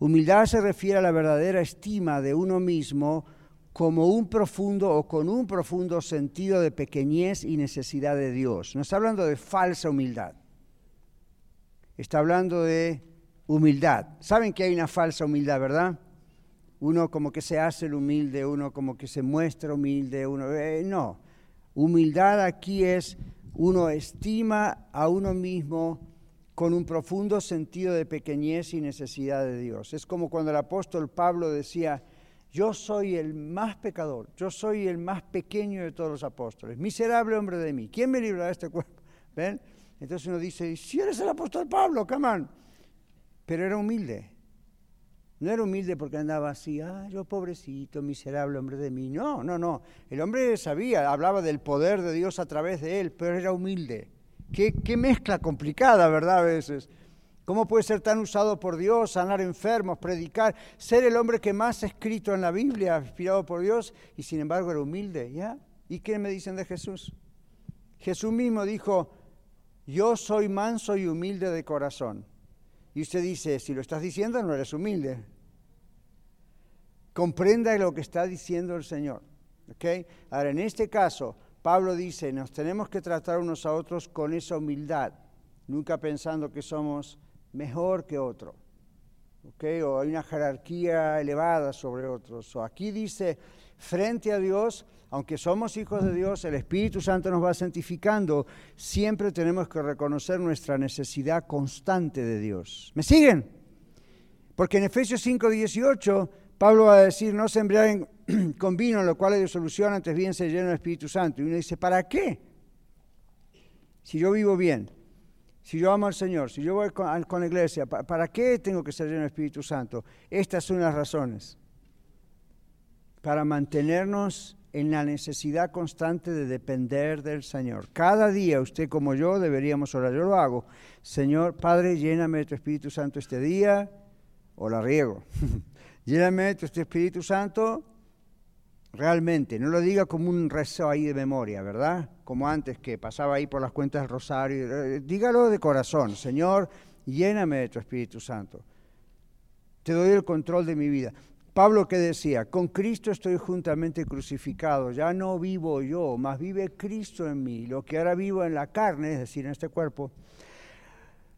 Humildad se refiere a la verdadera estima de uno mismo como un profundo o con un profundo sentido de pequeñez y necesidad de Dios. No está hablando de falsa humildad. Está hablando de humildad. Saben que hay una falsa humildad, ¿verdad? Uno como que se hace el humilde, uno como que se muestra humilde, uno... Eh, no, humildad aquí es uno estima a uno mismo con un profundo sentido de pequeñez y necesidad de Dios. Es como cuando el apóstol Pablo decía, yo soy el más pecador, yo soy el más pequeño de todos los apóstoles, miserable hombre de mí, ¿quién me librará de este cuerpo? ¿Ven? Entonces uno dice, si eres el apóstol Pablo, come on. Pero era humilde, no era humilde porque andaba así, ah, yo pobrecito, miserable hombre de mí. No, no, no. El hombre sabía, hablaba del poder de Dios a través de él, pero era humilde. Qué, qué mezcla complicada, ¿verdad? A veces. ¿Cómo puede ser tan usado por Dios, sanar enfermos, predicar, ser el hombre que más ha escrito en la Biblia, inspirado por Dios, y sin embargo era humilde? ¿Ya? ¿Y qué me dicen de Jesús? Jesús mismo dijo, yo soy manso y humilde de corazón. Y usted dice, si lo estás diciendo, no eres humilde. Comprenda lo que está diciendo el Señor. ¿okay? Ahora, en este caso, Pablo dice, nos tenemos que tratar unos a otros con esa humildad, nunca pensando que somos mejor que otro. ¿okay? O hay una jerarquía elevada sobre otros. O aquí dice, frente a Dios, aunque somos hijos de Dios, el Espíritu Santo nos va santificando, siempre tenemos que reconocer nuestra necesidad constante de Dios. ¿Me siguen? Porque en Efesios 5, 18, Pablo va a decir, no se con vino, lo cual es solución, antes bien se llena del Espíritu Santo. Y uno dice, ¿para qué? Si yo vivo bien, si yo amo al Señor, si yo voy con, con la iglesia, ¿para qué tengo que ser lleno del Espíritu Santo? Estas son las razones para mantenernos en la necesidad constante de depender del Señor. Cada día usted como yo deberíamos orar, yo lo hago. Señor, Padre, lléname de tu Espíritu Santo este día, o la riego. lléname de tu Espíritu Santo realmente, no lo diga como un rezo ahí de memoria, ¿verdad? Como antes que pasaba ahí por las cuentas del rosario, eh, dígalo de corazón, Señor, lléname de tu Espíritu Santo. Te doy el control de mi vida. Pablo que decía, con Cristo estoy juntamente crucificado, ya no vivo yo, más vive Cristo en mí. Lo que ahora vivo en la carne, es decir, en este cuerpo,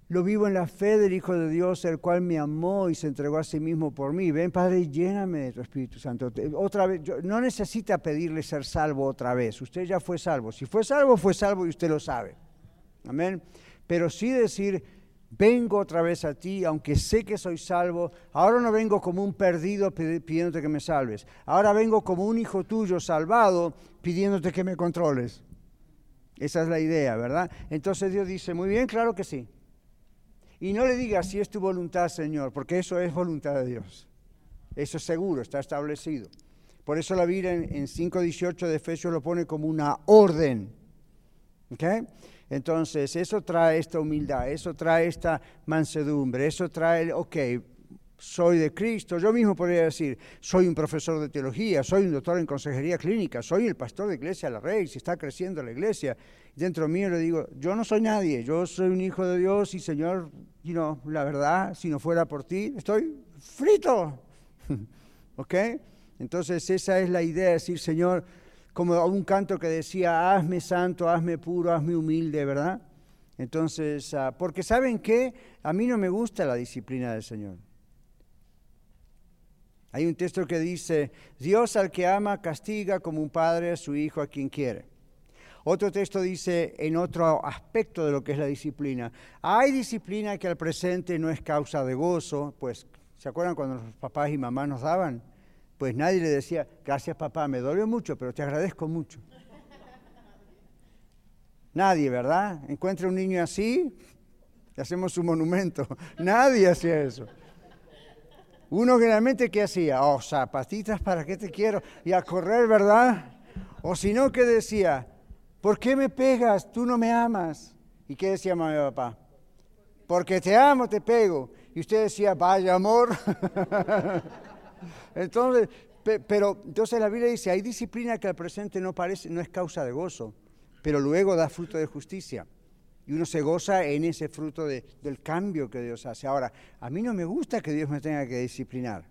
lo vivo en la fe del Hijo de Dios, el cual me amó y se entregó a sí mismo por mí. Ven, Padre, lléname de tu Espíritu Santo. Otra vez, no necesita pedirle ser salvo otra vez. Usted ya fue salvo. Si fue salvo, fue salvo y usted lo sabe. Amén. Pero sí decir, vengo otra vez a ti, aunque sé que soy salvo. Ahora no vengo como un perdido pidiéndote que me salves. Ahora vengo como un hijo tuyo salvado pidiéndote que me controles. Esa es la idea, ¿verdad? Entonces Dios dice, muy bien, claro que sí. Y no le diga si es tu voluntad, Señor, porque eso es voluntad de Dios. Eso es seguro, está establecido. Por eso la Biblia en, en 5.18 de Efesios lo pone como una orden. ¿Okay? Entonces, eso trae esta humildad, eso trae esta mansedumbre, eso trae, ok, soy de Cristo. Yo mismo podría decir, soy un profesor de teología, soy un doctor en consejería clínica, soy el pastor de iglesia la Rey, si está creciendo la iglesia. Dentro mío le digo, yo no soy nadie, yo soy un hijo de Dios y Señor, you know, la verdad, si no fuera por ti, estoy frito. ¿Ok? Entonces esa es la idea, decir, Señor, como un canto que decía, hazme santo, hazme puro, hazme humilde, ¿verdad? Entonces, ah, porque saben que a mí no me gusta la disciplina del Señor. Hay un texto que dice, Dios al que ama castiga como un padre a su hijo a quien quiere. Otro texto dice en otro aspecto de lo que es la disciplina, hay disciplina que al presente no es causa de gozo, pues ¿se acuerdan cuando los papás y mamás nos daban? Pues nadie le decía, gracias papá, me dolió mucho, pero te agradezco mucho. Nadie, ¿verdad? Encuentra un niño así, y hacemos un monumento. Nadie hacía eso. Uno generalmente, ¿qué hacía? Oh, zapatitas, ¿para qué te quiero? Y a correr, ¿verdad? O si no, ¿qué decía? ¿Por qué me pegas? Tú no me amas. ¿Y qué decía mamá y papá? Porque te amo, te pego. Y usted decía, vaya amor. Entonces, pero entonces la Biblia dice, hay disciplina que al presente no parece, no es causa de gozo, pero luego da fruto de justicia. Y uno se goza en ese fruto del cambio que Dios hace. Ahora, a mí no me gusta que Dios me tenga que disciplinar.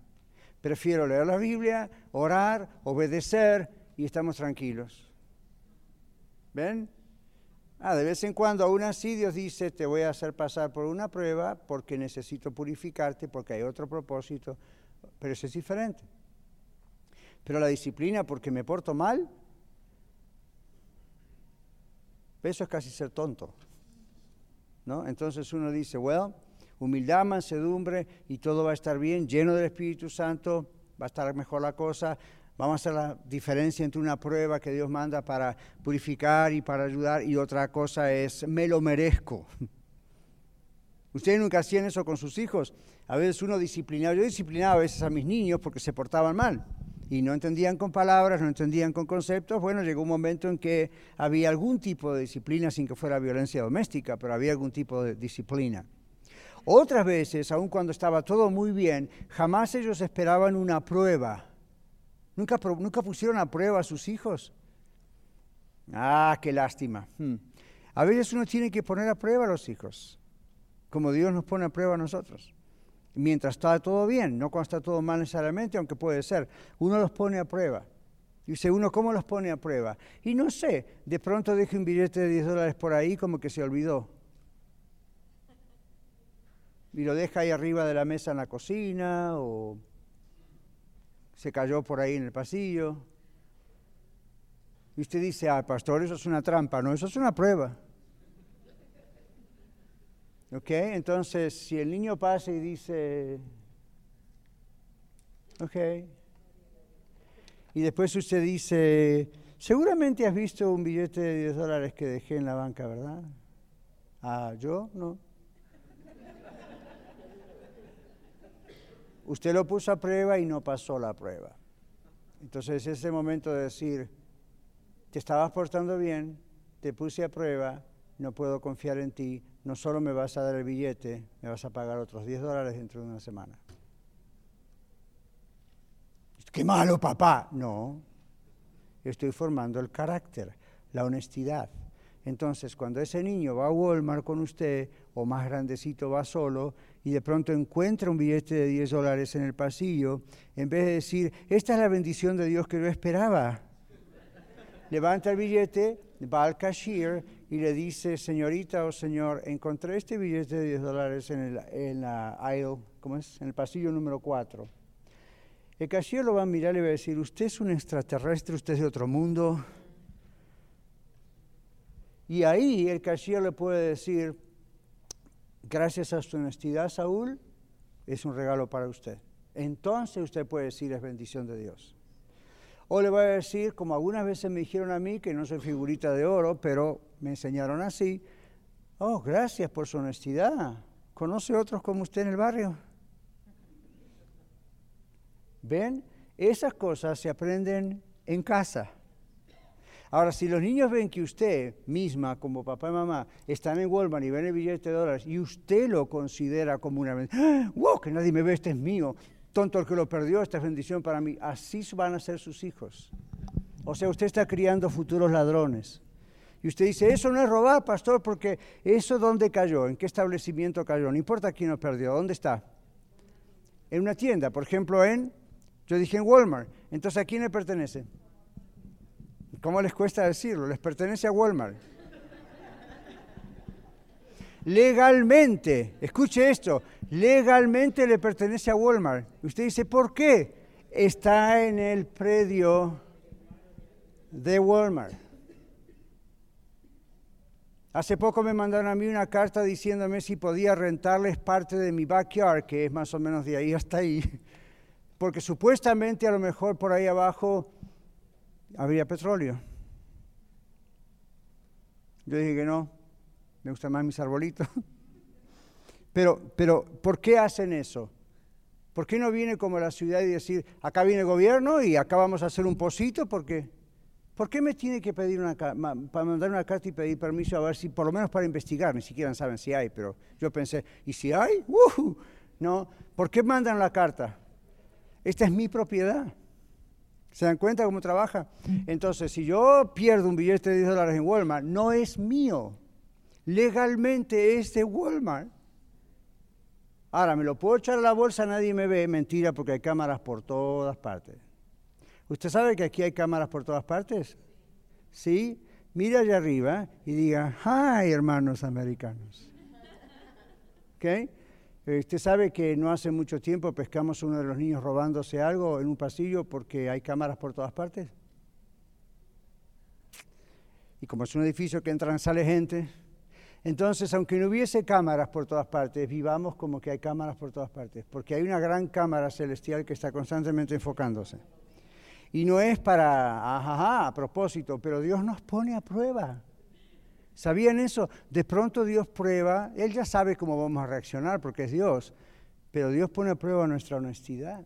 Prefiero leer la Biblia, orar, obedecer y estamos tranquilos. ¿Ven? Ah, de vez en cuando, aún así, Dios dice, te voy a hacer pasar por una prueba porque necesito purificarte, porque hay otro propósito, pero eso es diferente. Pero la disciplina porque me porto mal, eso es casi ser tonto. ¿no? Entonces uno dice, well, humildad, mansedumbre y todo va a estar bien, lleno del Espíritu Santo, va a estar mejor la cosa. Vamos a hacer la diferencia entre una prueba que Dios manda para purificar y para ayudar y otra cosa es, me lo merezco. Ustedes nunca hacían eso con sus hijos. A veces uno disciplinaba, yo disciplinaba a veces a mis niños porque se portaban mal y no entendían con palabras, no entendían con conceptos. Bueno, llegó un momento en que había algún tipo de disciplina sin que fuera violencia doméstica, pero había algún tipo de disciplina. Otras veces, aun cuando estaba todo muy bien, jamás ellos esperaban una prueba. Nunca, nunca pusieron a prueba a sus hijos. Ah, qué lástima. Hmm. A veces uno tiene que poner a prueba a los hijos como Dios nos pone a prueba a nosotros. Mientras está todo bien, no cuando está todo mal necesariamente, aunque puede ser. Uno los pone a prueba. Dice uno, ¿cómo los pone a prueba? Y no sé, de pronto deje un billete de 10 dólares por ahí como que se olvidó. Y lo deja ahí arriba de la mesa en la cocina o se cayó por ahí en el pasillo. Y usted dice, ah, pastor, eso es una trampa. No, eso es una prueba. ¿Ok? Entonces, si el niño pasa y dice, ok, y después usted dice, seguramente has visto un billete de 10 dólares que dejé en la banca, ¿verdad? Ah, yo no. Usted lo puso a prueba y no pasó la prueba. Entonces es el momento de decir, te estabas portando bien, te puse a prueba, no puedo confiar en ti, no solo me vas a dar el billete, me vas a pagar otros 10 dólares dentro de una semana. ¡Qué malo, papá! No, estoy formando el carácter, la honestidad. Entonces, cuando ese niño va a Walmart con usted, o más grandecito va solo, y de pronto encuentra un billete de 10 dólares en el pasillo, en vez de decir, esta es la bendición de Dios que yo esperaba, levanta el billete, va al cashier y le dice, señorita o señor, encontré este billete de 10 dólares en, el, en la aisle, ¿cómo es? En el pasillo número 4. El cashier lo va a mirar y le va a decir, usted es un extraterrestre, usted es de otro mundo. Y ahí el cashier le puede decir, gracias a su honestidad, Saúl, es un regalo para usted. Entonces usted puede decir, es bendición de Dios. O le voy a decir, como algunas veces me dijeron a mí, que no soy figurita de oro, pero me enseñaron así, oh, gracias por su honestidad. ¿Conoce otros como usted en el barrio? ¿Ven? Esas cosas se aprenden en casa. Ahora, si los niños ven que usted misma, como papá y mamá, están en Walmart y ven el billete de dólares y usted lo considera como una ¡wow! Que nadie me ve, este es mío. Tonto el que lo perdió, esta es bendición para mí. Así van a ser sus hijos. O sea, usted está criando futuros ladrones. Y usted dice, eso no es robar, pastor, porque eso dónde cayó, en qué establecimiento cayó. No importa quién lo perdió, ¿dónde está? En una tienda, por ejemplo, en, yo dije en Walmart. Entonces, ¿a quién le pertenece? ¿Cómo les cuesta decirlo? Les pertenece a Walmart. Legalmente, escuche esto, legalmente le pertenece a Walmart. Usted dice, ¿por qué? Está en el predio de Walmart. Hace poco me mandaron a mí una carta diciéndome si podía rentarles parte de mi backyard, que es más o menos de ahí hasta ahí, porque supuestamente a lo mejor por ahí abajo habría petróleo. Yo dije que no, me gustan más mis arbolitos. Pero, pero, ¿por qué hacen eso? ¿Por qué no viene como la ciudad y decir, acá viene el gobierno y acá vamos a hacer un pocito? ¿Por qué? ¿Por qué me tiene que pedir una para mandar una carta y pedir permiso a ver si, por lo menos para investigar, ni siquiera saben si hay, pero yo pensé, ¿y si hay? Uh, no, ¿por qué mandan la carta? Esta es mi propiedad. ¿Se dan cuenta cómo trabaja? Entonces, si yo pierdo un billete de 10 dólares en Walmart, no es mío. Legalmente es de Walmart. Ahora, me lo puedo echar a la bolsa, nadie me ve. Mentira, porque hay cámaras por todas partes. ¿Usted sabe que aquí hay cámaras por todas partes? ¿Sí? Mira allá arriba y diga, ¡ay, hermanos americanos! ¿Ok? Usted sabe que no hace mucho tiempo pescamos a uno de los niños robándose algo en un pasillo porque hay cámaras por todas partes. Y como es un edificio que entran, sale gente, entonces aunque no hubiese cámaras por todas partes, vivamos como que hay cámaras por todas partes, porque hay una gran cámara celestial que está constantemente enfocándose. Y no es para, ajá, a propósito, pero Dios nos pone a prueba. ¿Sabían eso? De pronto Dios prueba, Él ya sabe cómo vamos a reaccionar porque es Dios, pero Dios pone a prueba nuestra honestidad.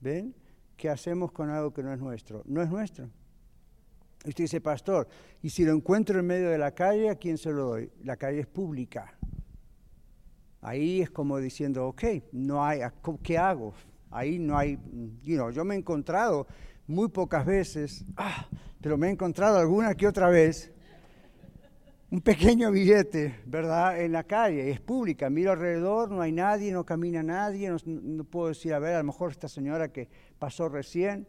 ¿Ven? ¿Qué hacemos con algo que no es nuestro? No es nuestro. Usted dice, pastor, y si lo encuentro en medio de la calle, ¿a quién se lo doy? La calle es pública. Ahí es como diciendo, ok, no hay, ¿qué hago? Ahí no hay, you yo me he encontrado muy pocas veces, ah, pero me he encontrado alguna que otra vez un pequeño billete, ¿verdad? En la calle, es pública, miro alrededor, no hay nadie, no camina nadie, no, puedo decir, a ver, a lo mejor esta señora que pasó recién,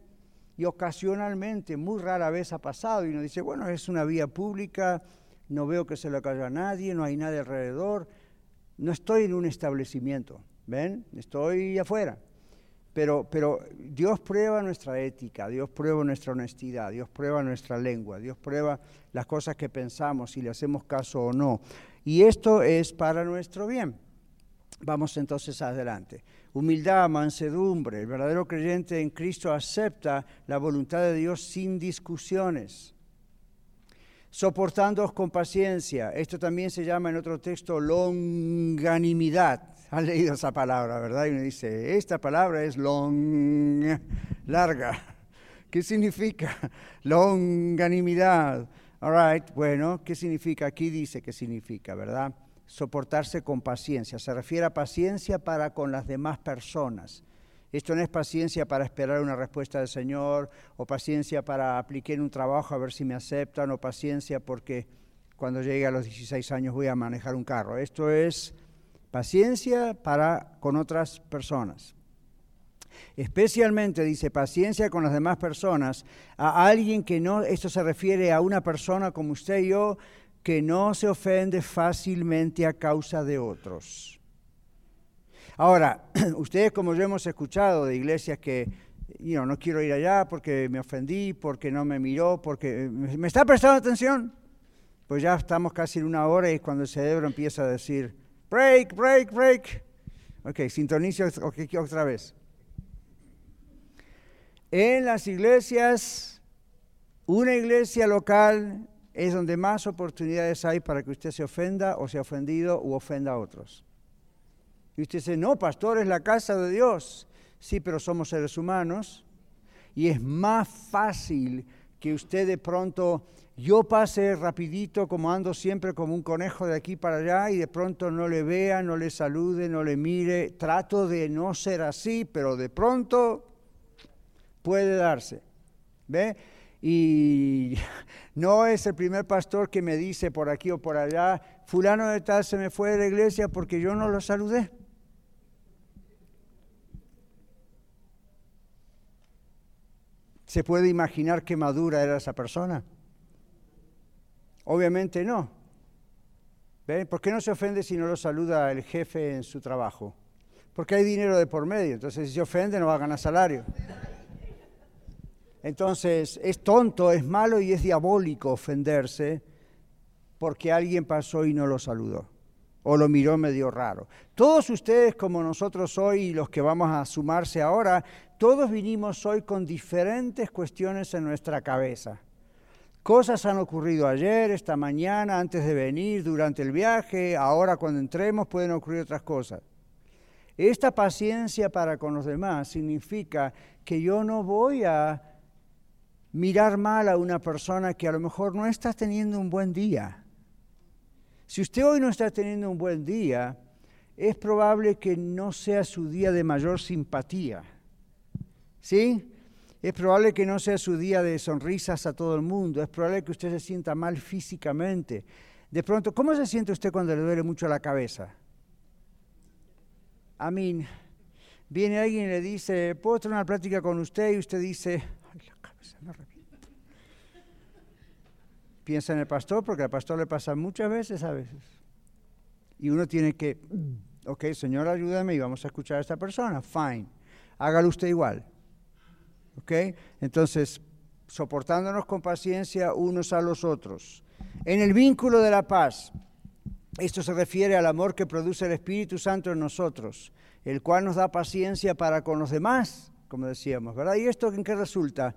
y ocasionalmente, muy rara vez ha pasado, y uno dice, bueno, es una vía pública, no veo que se le caiga a nadie, no hay nadie alrededor, no estoy en un establecimiento, ¿ven? Estoy afuera. Pero, pero Dios prueba nuestra ética, Dios prueba nuestra honestidad, Dios prueba nuestra lengua, Dios prueba las cosas que pensamos, si le hacemos caso o no. Y esto es para nuestro bien. Vamos entonces adelante. Humildad, mansedumbre. El verdadero creyente en Cristo acepta la voluntad de Dios sin discusiones. Soportándoos con paciencia. Esto también se llama en otro texto longanimidad. Han leído esa palabra, ¿verdad? Y uno dice, esta palabra es long, larga. ¿Qué significa? Longanimidad. All right, bueno, ¿qué significa? Aquí dice qué significa, ¿verdad? Soportarse con paciencia. Se refiere a paciencia para con las demás personas. Esto no es paciencia para esperar una respuesta del Señor, o paciencia para aplicar un trabajo a ver si me aceptan, o paciencia porque cuando llegue a los 16 años voy a manejar un carro. Esto es paciencia para con otras personas. Especialmente dice paciencia con las demás personas, a alguien que no, esto se refiere a una persona como usted y yo, que no se ofende fácilmente a causa de otros. Ahora, ustedes como yo hemos escuchado de iglesias que no quiero ir allá porque me ofendí, porque no me miró, porque me está prestando atención. Pues ya estamos casi en una hora y cuando el cerebro empieza a decir, break, break, break. Ok, sintonizo otra vez. En las iglesias, una iglesia local es donde más oportunidades hay para que usted se ofenda o sea ofendido u ofenda a otros. Y usted dice, no, pastor, es la casa de Dios. Sí, pero somos seres humanos y es más fácil que usted de pronto yo pase rapidito como ando siempre como un conejo de aquí para allá y de pronto no le vea, no le salude, no le mire. Trato de no ser así, pero de pronto puede darse. ¿Ve? Y no es el primer pastor que me dice por aquí o por allá, fulano de tal se me fue de la iglesia porque yo no lo saludé. ¿Se puede imaginar qué madura era esa persona? Obviamente no. ¿Por qué no se ofende si no lo saluda el jefe en su trabajo? Porque hay dinero de por medio, entonces si se ofende no va a ganar salario. Entonces es tonto, es malo y es diabólico ofenderse porque alguien pasó y no lo saludó o lo miró medio raro. Todos ustedes como nosotros hoy y los que vamos a sumarse ahora, todos vinimos hoy con diferentes cuestiones en nuestra cabeza. Cosas han ocurrido ayer, esta mañana, antes de venir, durante el viaje, ahora cuando entremos pueden ocurrir otras cosas. Esta paciencia para con los demás significa que yo no voy a mirar mal a una persona que a lo mejor no está teniendo un buen día. Si usted hoy no está teniendo un buen día, es probable que no sea su día de mayor simpatía. ¿Sí? Es probable que no sea su día de sonrisas a todo el mundo, es probable que usted se sienta mal físicamente. De pronto, ¿cómo se siente usted cuando le duele mucho la cabeza? A mí, viene alguien y le dice, ¿puedo tener una plática con usted? Y usted dice, revienta. Piensa en el pastor, porque al pastor le pasa muchas veces a veces. Y uno tiene que, ok, Señor, ayúdame y vamos a escuchar a esta persona. Fine. Hágalo usted igual. Entonces, soportándonos con paciencia unos a los otros. En el vínculo de la paz, esto se refiere al amor que produce el Espíritu Santo en nosotros, el cual nos da paciencia para con los demás, como decíamos, ¿verdad? ¿Y esto en qué resulta?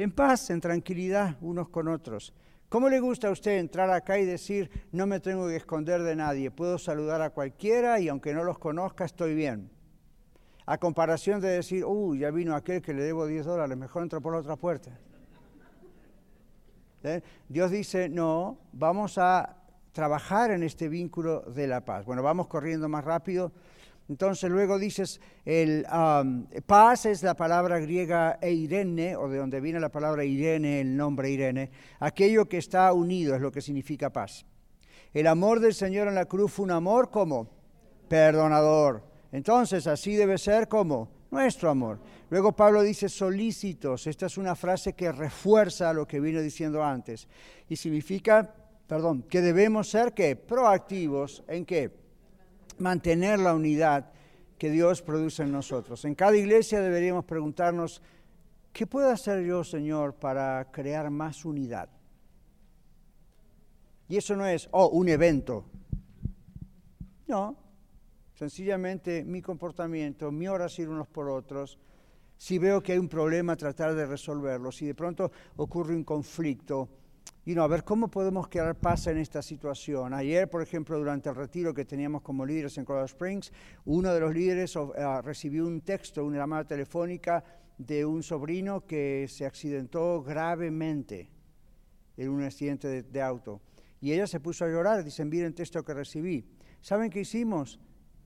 En paz, en tranquilidad unos con otros. ¿Cómo le gusta a usted entrar acá y decir, no me tengo que esconder de nadie, puedo saludar a cualquiera y aunque no los conozca estoy bien? a comparación de decir, uy, ya vino aquel que le debo 10 dólares, mejor entro por la otra puerta. ¿Eh? Dios dice, no, vamos a trabajar en este vínculo de la paz. Bueno, vamos corriendo más rápido. Entonces luego dices, el, paz es la palabra griega eirene, o de donde viene la palabra Irene, el nombre Irene. Aquello que está unido es lo que significa paz. El amor del Señor en la cruz fue un amor como perdonador. Entonces, así debe ser como nuestro amor. Luego Pablo dice solícitos. Esta es una frase que refuerza lo que vino diciendo antes. Y significa, perdón, que debemos ser que proactivos en qué? Mantener la unidad que Dios produce en nosotros. En cada iglesia deberíamos preguntarnos, ¿qué puedo hacer yo, Señor, para crear más unidad? Y eso no es, oh, un evento. No, Sencillamente mi comportamiento, mi oración unos por otros, si veo que hay un problema, tratar de resolverlo. Si de pronto ocurre un conflicto, y no, a ver cómo podemos crear paz en esta situación. Ayer, por ejemplo, durante el retiro que teníamos como líderes en Colorado Springs, uno de los líderes uh, recibió un texto, una llamada telefónica de un sobrino que se accidentó gravemente en un accidente de, auto. Y ella se puso a llorar, dicen, miren el texto que recibí. ¿Saben qué hicimos?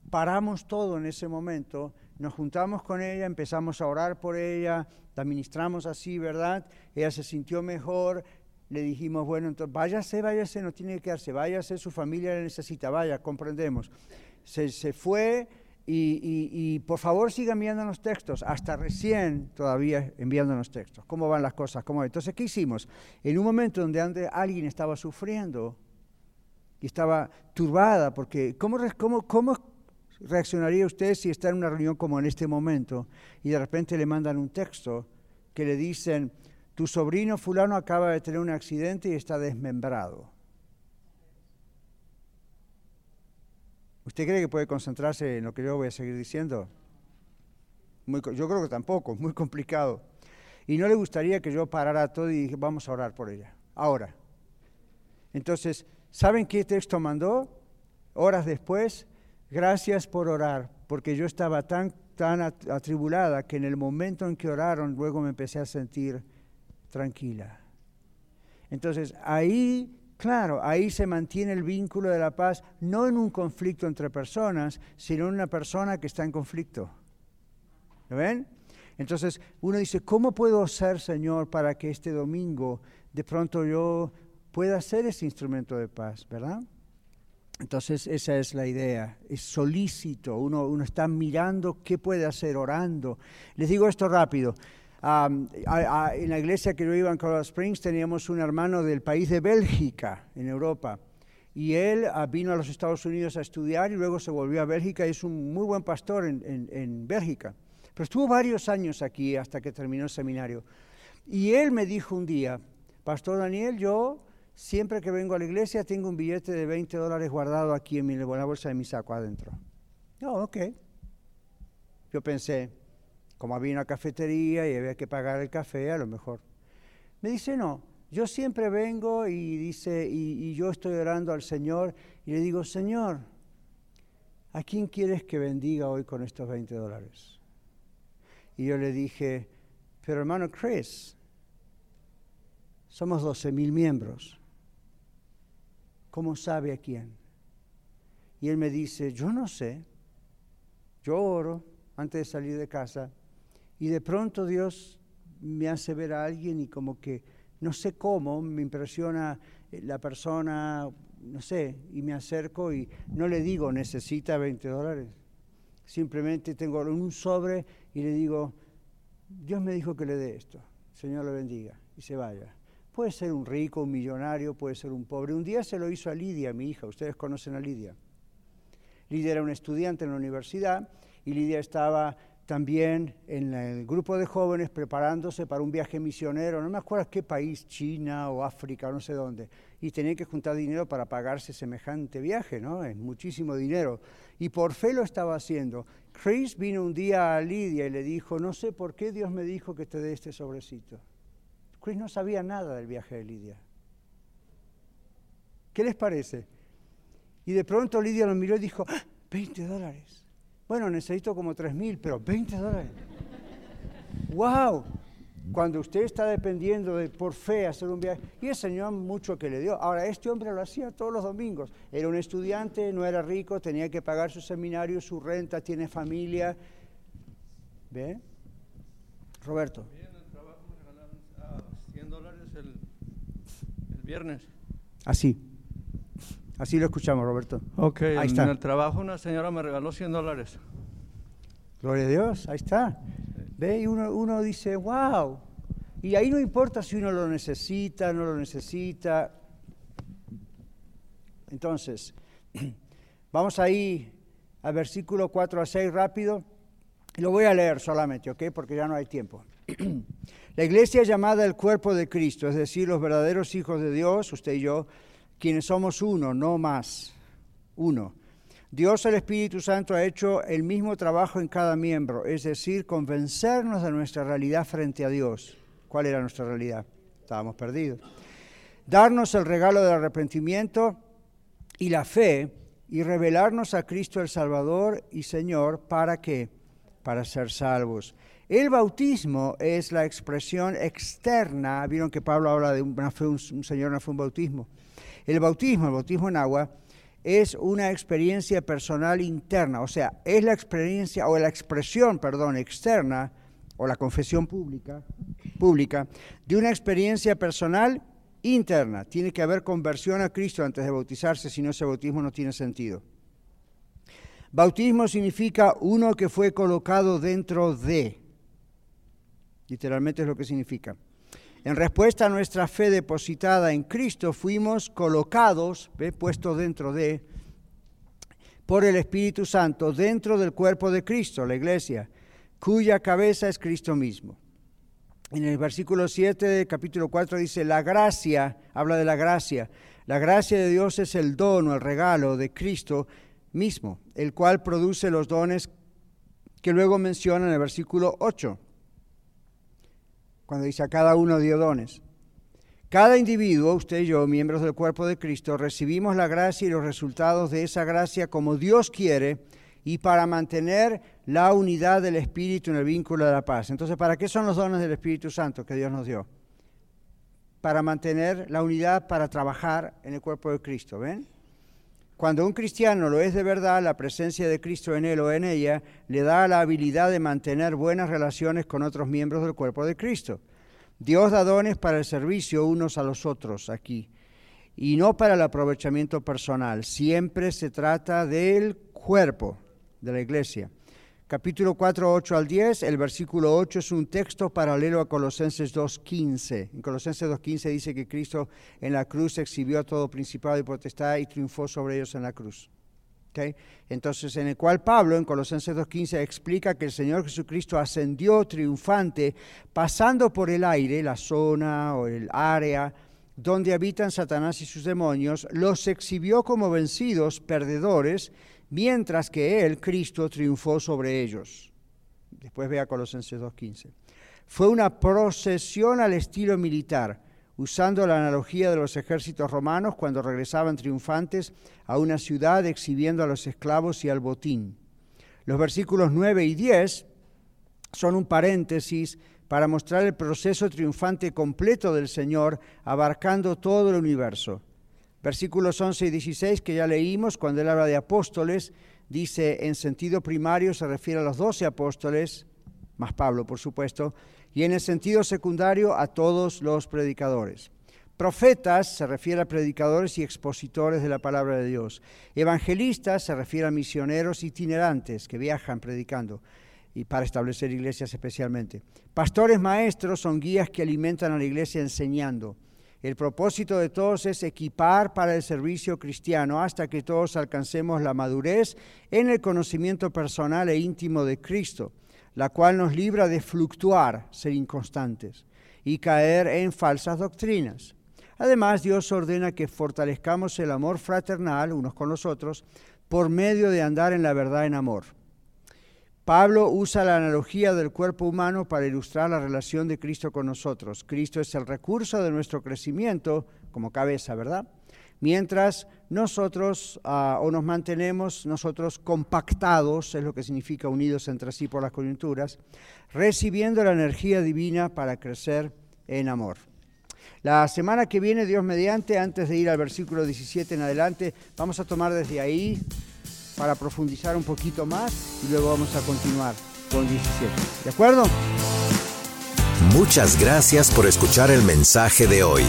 Paramos todo en ese momento, nos juntamos con ella, empezamos a orar por ella, la ministramos así, ¿verdad? Ella se sintió mejor, le dijimos, bueno, entonces váyase, váyase, no tiene que quedarse, váyase, su familia le necesita, vaya, comprendemos. Se, se fue, y, por favor sigan enviándonos textos, hasta recién todavía enviándonos textos. ¿Cómo van las cosas? ¿Cómo? Entonces, ¿qué hicimos? En un momento donde alguien estaba sufriendo y estaba turbada, porque ¿cómo, cómo, cómo reaccionaría usted si está en una reunión como en este momento y de repente le mandan un texto que le dicen, tu sobrino fulano acaba de tener un accidente y está desmembrado? ¿Usted cree que puede concentrarse en lo que yo voy a seguir diciendo? yo creo que tampoco, muy complicado. Y no le gustaría que yo parara todo y dije, vamos a orar por ella. Ahora. Entonces, ¿saben qué texto mandó? Horas después, gracias por orar, porque yo estaba tan, tan atribulada que en el momento en que oraron, luego me empecé a sentir tranquila. Entonces, ahí Claro, ahí se mantiene el vínculo de la paz, no en un conflicto entre personas, sino en una persona que está en conflicto. ¿Lo ven? Entonces uno dice, ¿cómo puedo ser, Señor, para que este domingo de pronto yo pueda ser ese instrumento de paz, ¿verdad? Entonces esa es la idea, es solícito, uno, uno está mirando qué puede hacer, orando. Les digo esto rápido, en la iglesia que yo iba en Colorado Springs teníamos un hermano del país de Bélgica, en Europa. Y él ah, vino a los Estados Unidos a estudiar y luego se volvió a Bélgica. Es un muy buen pastor en, en Bélgica. Pero estuvo varios años aquí hasta que terminó el seminario. Y él me dijo un día, Pastor Daniel, yo siempre que vengo a la iglesia tengo un billete de 20 dólares guardado aquí en, mi, en la bolsa de mi saco adentro. No, oh, ok. Yo pensé, como había una cafetería y había que pagar el café, a lo mejor. Me dice, no, yo siempre vengo y dice, y, yo estoy orando al Señor y le digo, Señor, ¿a quién quieres que bendiga hoy con estos 20 dólares? Y yo le dije, pero hermano Chris, somos 12 mil miembros. ¿Cómo sabe a quién? Y él me dice, yo no sé, yo oro antes de salir de casa y de pronto Dios me hace ver a alguien y como que no sé cómo, me impresiona eh, la persona, no sé, y me acerco y no le digo necesita 20 dólares. Simplemente tengo un sobre y le digo, Dios me dijo que le dé esto, Señor le bendiga y se vaya. Puede ser un rico, un millonario, puede ser un pobre. Un día se lo hizo a Lidia, mi hija, ustedes conocen a Lidia. Lidia era una estudiante en la universidad y Lidia estaba también en el grupo de jóvenes preparándose para un viaje misionero, no me acuerdo qué país, China o África, no sé dónde, y tenía que juntar dinero para pagarse semejante viaje, ¿no? Es muchísimo dinero. Y por fe lo estaba haciendo. Chris vino un día a Lidia y le dijo, no sé por qué Dios me dijo que te dé este sobrecito. Chris no sabía nada del viaje de Lidia. ¿Qué les parece? Y de pronto Lidia lo miró y dijo, 20 ¡Ah! dólares. Bueno, necesito como 3 mil, pero 20 dólares. ¡Wow! Cuando usted está dependiendo de por fe hacer un viaje, y el Señor mucho que le dio. Ahora, este hombre lo hacía todos los domingos. Era un estudiante, no era rico, tenía que pagar su seminario, su renta, tiene familia. ¿Ve? Roberto. en el trabajo me regalaron 100 dólares el, el viernes. Así. Así lo escuchamos, Roberto. Ok, ahí está. en el trabajo una señora me regaló 100 dólares. Gloria a Dios, ahí está. Ve, y uno, uno dice, wow. Y ahí no importa si uno lo necesita, no lo necesita. Entonces, vamos ahí al versículo 4 a 6 rápido. Lo voy a leer solamente, ¿ok? Porque ya no hay tiempo. La iglesia llamada el cuerpo de Cristo, es decir, los verdaderos hijos de Dios, usted y yo, quienes somos uno, no más, uno. Dios el Espíritu Santo ha hecho el mismo trabajo en cada miembro, es decir, convencernos de nuestra realidad frente a Dios. ¿Cuál era nuestra realidad? Estábamos perdidos. Darnos el regalo del arrepentimiento y la fe y revelarnos a Cristo el Salvador y Señor para qué? Para ser salvos. El bautismo es la expresión externa. Vieron que Pablo habla de una fe, un, señor no fue un bautismo. El bautismo, el bautismo en agua, es una experiencia personal interna, o sea, es la experiencia o la expresión, perdón, externa o la confesión pública, pública de una experiencia personal interna. Tiene que haber conversión a Cristo antes de bautizarse, si no ese bautismo no tiene sentido. Bautismo significa uno que fue colocado dentro de. Literalmente es lo que significa. En respuesta a nuestra fe depositada en Cristo, fuimos colocados, ¿ve? puestos dentro de, por el Espíritu Santo, dentro del cuerpo de Cristo, la iglesia, cuya cabeza es Cristo mismo. En el versículo 7 del capítulo 4 dice, la gracia, habla de la gracia, la gracia de Dios es el don o el regalo de Cristo mismo, el cual produce los dones que luego menciona en el versículo 8 cuando dice a cada uno dio dones. Cada individuo, usted y yo, miembros del cuerpo de Cristo, recibimos la gracia y los resultados de esa gracia como Dios quiere y para mantener la unidad del Espíritu en el vínculo de la paz. Entonces, ¿para qué son los dones del Espíritu Santo que Dios nos dio? Para mantener la unidad, para trabajar en el cuerpo de Cristo, ¿ven? Cuando un cristiano lo es de verdad, la presencia de Cristo en él o en ella le da la habilidad de mantener buenas relaciones con otros miembros del cuerpo de Cristo. Dios da dones para el servicio unos a los otros aquí y no para el aprovechamiento personal. Siempre se trata del cuerpo de la iglesia capítulo 4, 8 al 10, el versículo 8 es un texto paralelo a Colosenses 2.15. En Colosenses 2.15 dice que Cristo en la cruz exhibió a todo principado y potestad y triunfó sobre ellos en la cruz. ¿Okay? Entonces, en el cual Pablo en Colosenses 2.15 explica que el Señor Jesucristo ascendió triunfante pasando por el aire, la zona o el área donde habitan Satanás y sus demonios, los exhibió como vencidos, perdedores, mientras que Él, Cristo, triunfó sobre ellos. Después vea Colosenses 2.15. Fue una procesión al estilo militar, usando la analogía de los ejércitos romanos cuando regresaban triunfantes a una ciudad exhibiendo a los esclavos y al botín. Los versículos 9 y 10 son un paréntesis para mostrar el proceso triunfante completo del Señor abarcando todo el universo. Versículos 11 y 16 que ya leímos, cuando él habla de apóstoles, dice en sentido primario se refiere a los doce apóstoles, más Pablo por supuesto, y en el sentido secundario a todos los predicadores. Profetas se refiere a predicadores y expositores de la palabra de Dios. Evangelistas se refiere a misioneros itinerantes que viajan predicando y para establecer iglesias especialmente. Pastores maestros son guías que alimentan a la iglesia enseñando. El propósito de todos es equipar para el servicio cristiano hasta que todos alcancemos la madurez en el conocimiento personal e íntimo de Cristo, la cual nos libra de fluctuar, ser inconstantes y caer en falsas doctrinas. Además, Dios ordena que fortalezcamos el amor fraternal unos con los otros por medio de andar en la verdad en amor. Pablo usa la analogía del cuerpo humano para ilustrar la relación de Cristo con nosotros. Cristo es el recurso de nuestro crecimiento como cabeza, ¿verdad? Mientras nosotros ah, o nos mantenemos nosotros compactados, es lo que significa unidos entre sí por las coyunturas, recibiendo la energía divina para crecer en amor. La semana que viene, Dios mediante, antes de ir al versículo 17 en adelante, vamos a tomar desde ahí para profundizar un poquito más y luego vamos a continuar con 17. ¿De acuerdo? Muchas gracias por escuchar el mensaje de hoy.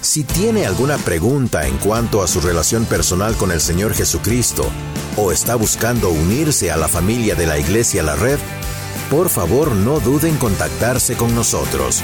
Si tiene alguna pregunta en cuanto a su relación personal con el Señor Jesucristo o está buscando unirse a la familia de la Iglesia La Red, por favor no duden en contactarse con nosotros.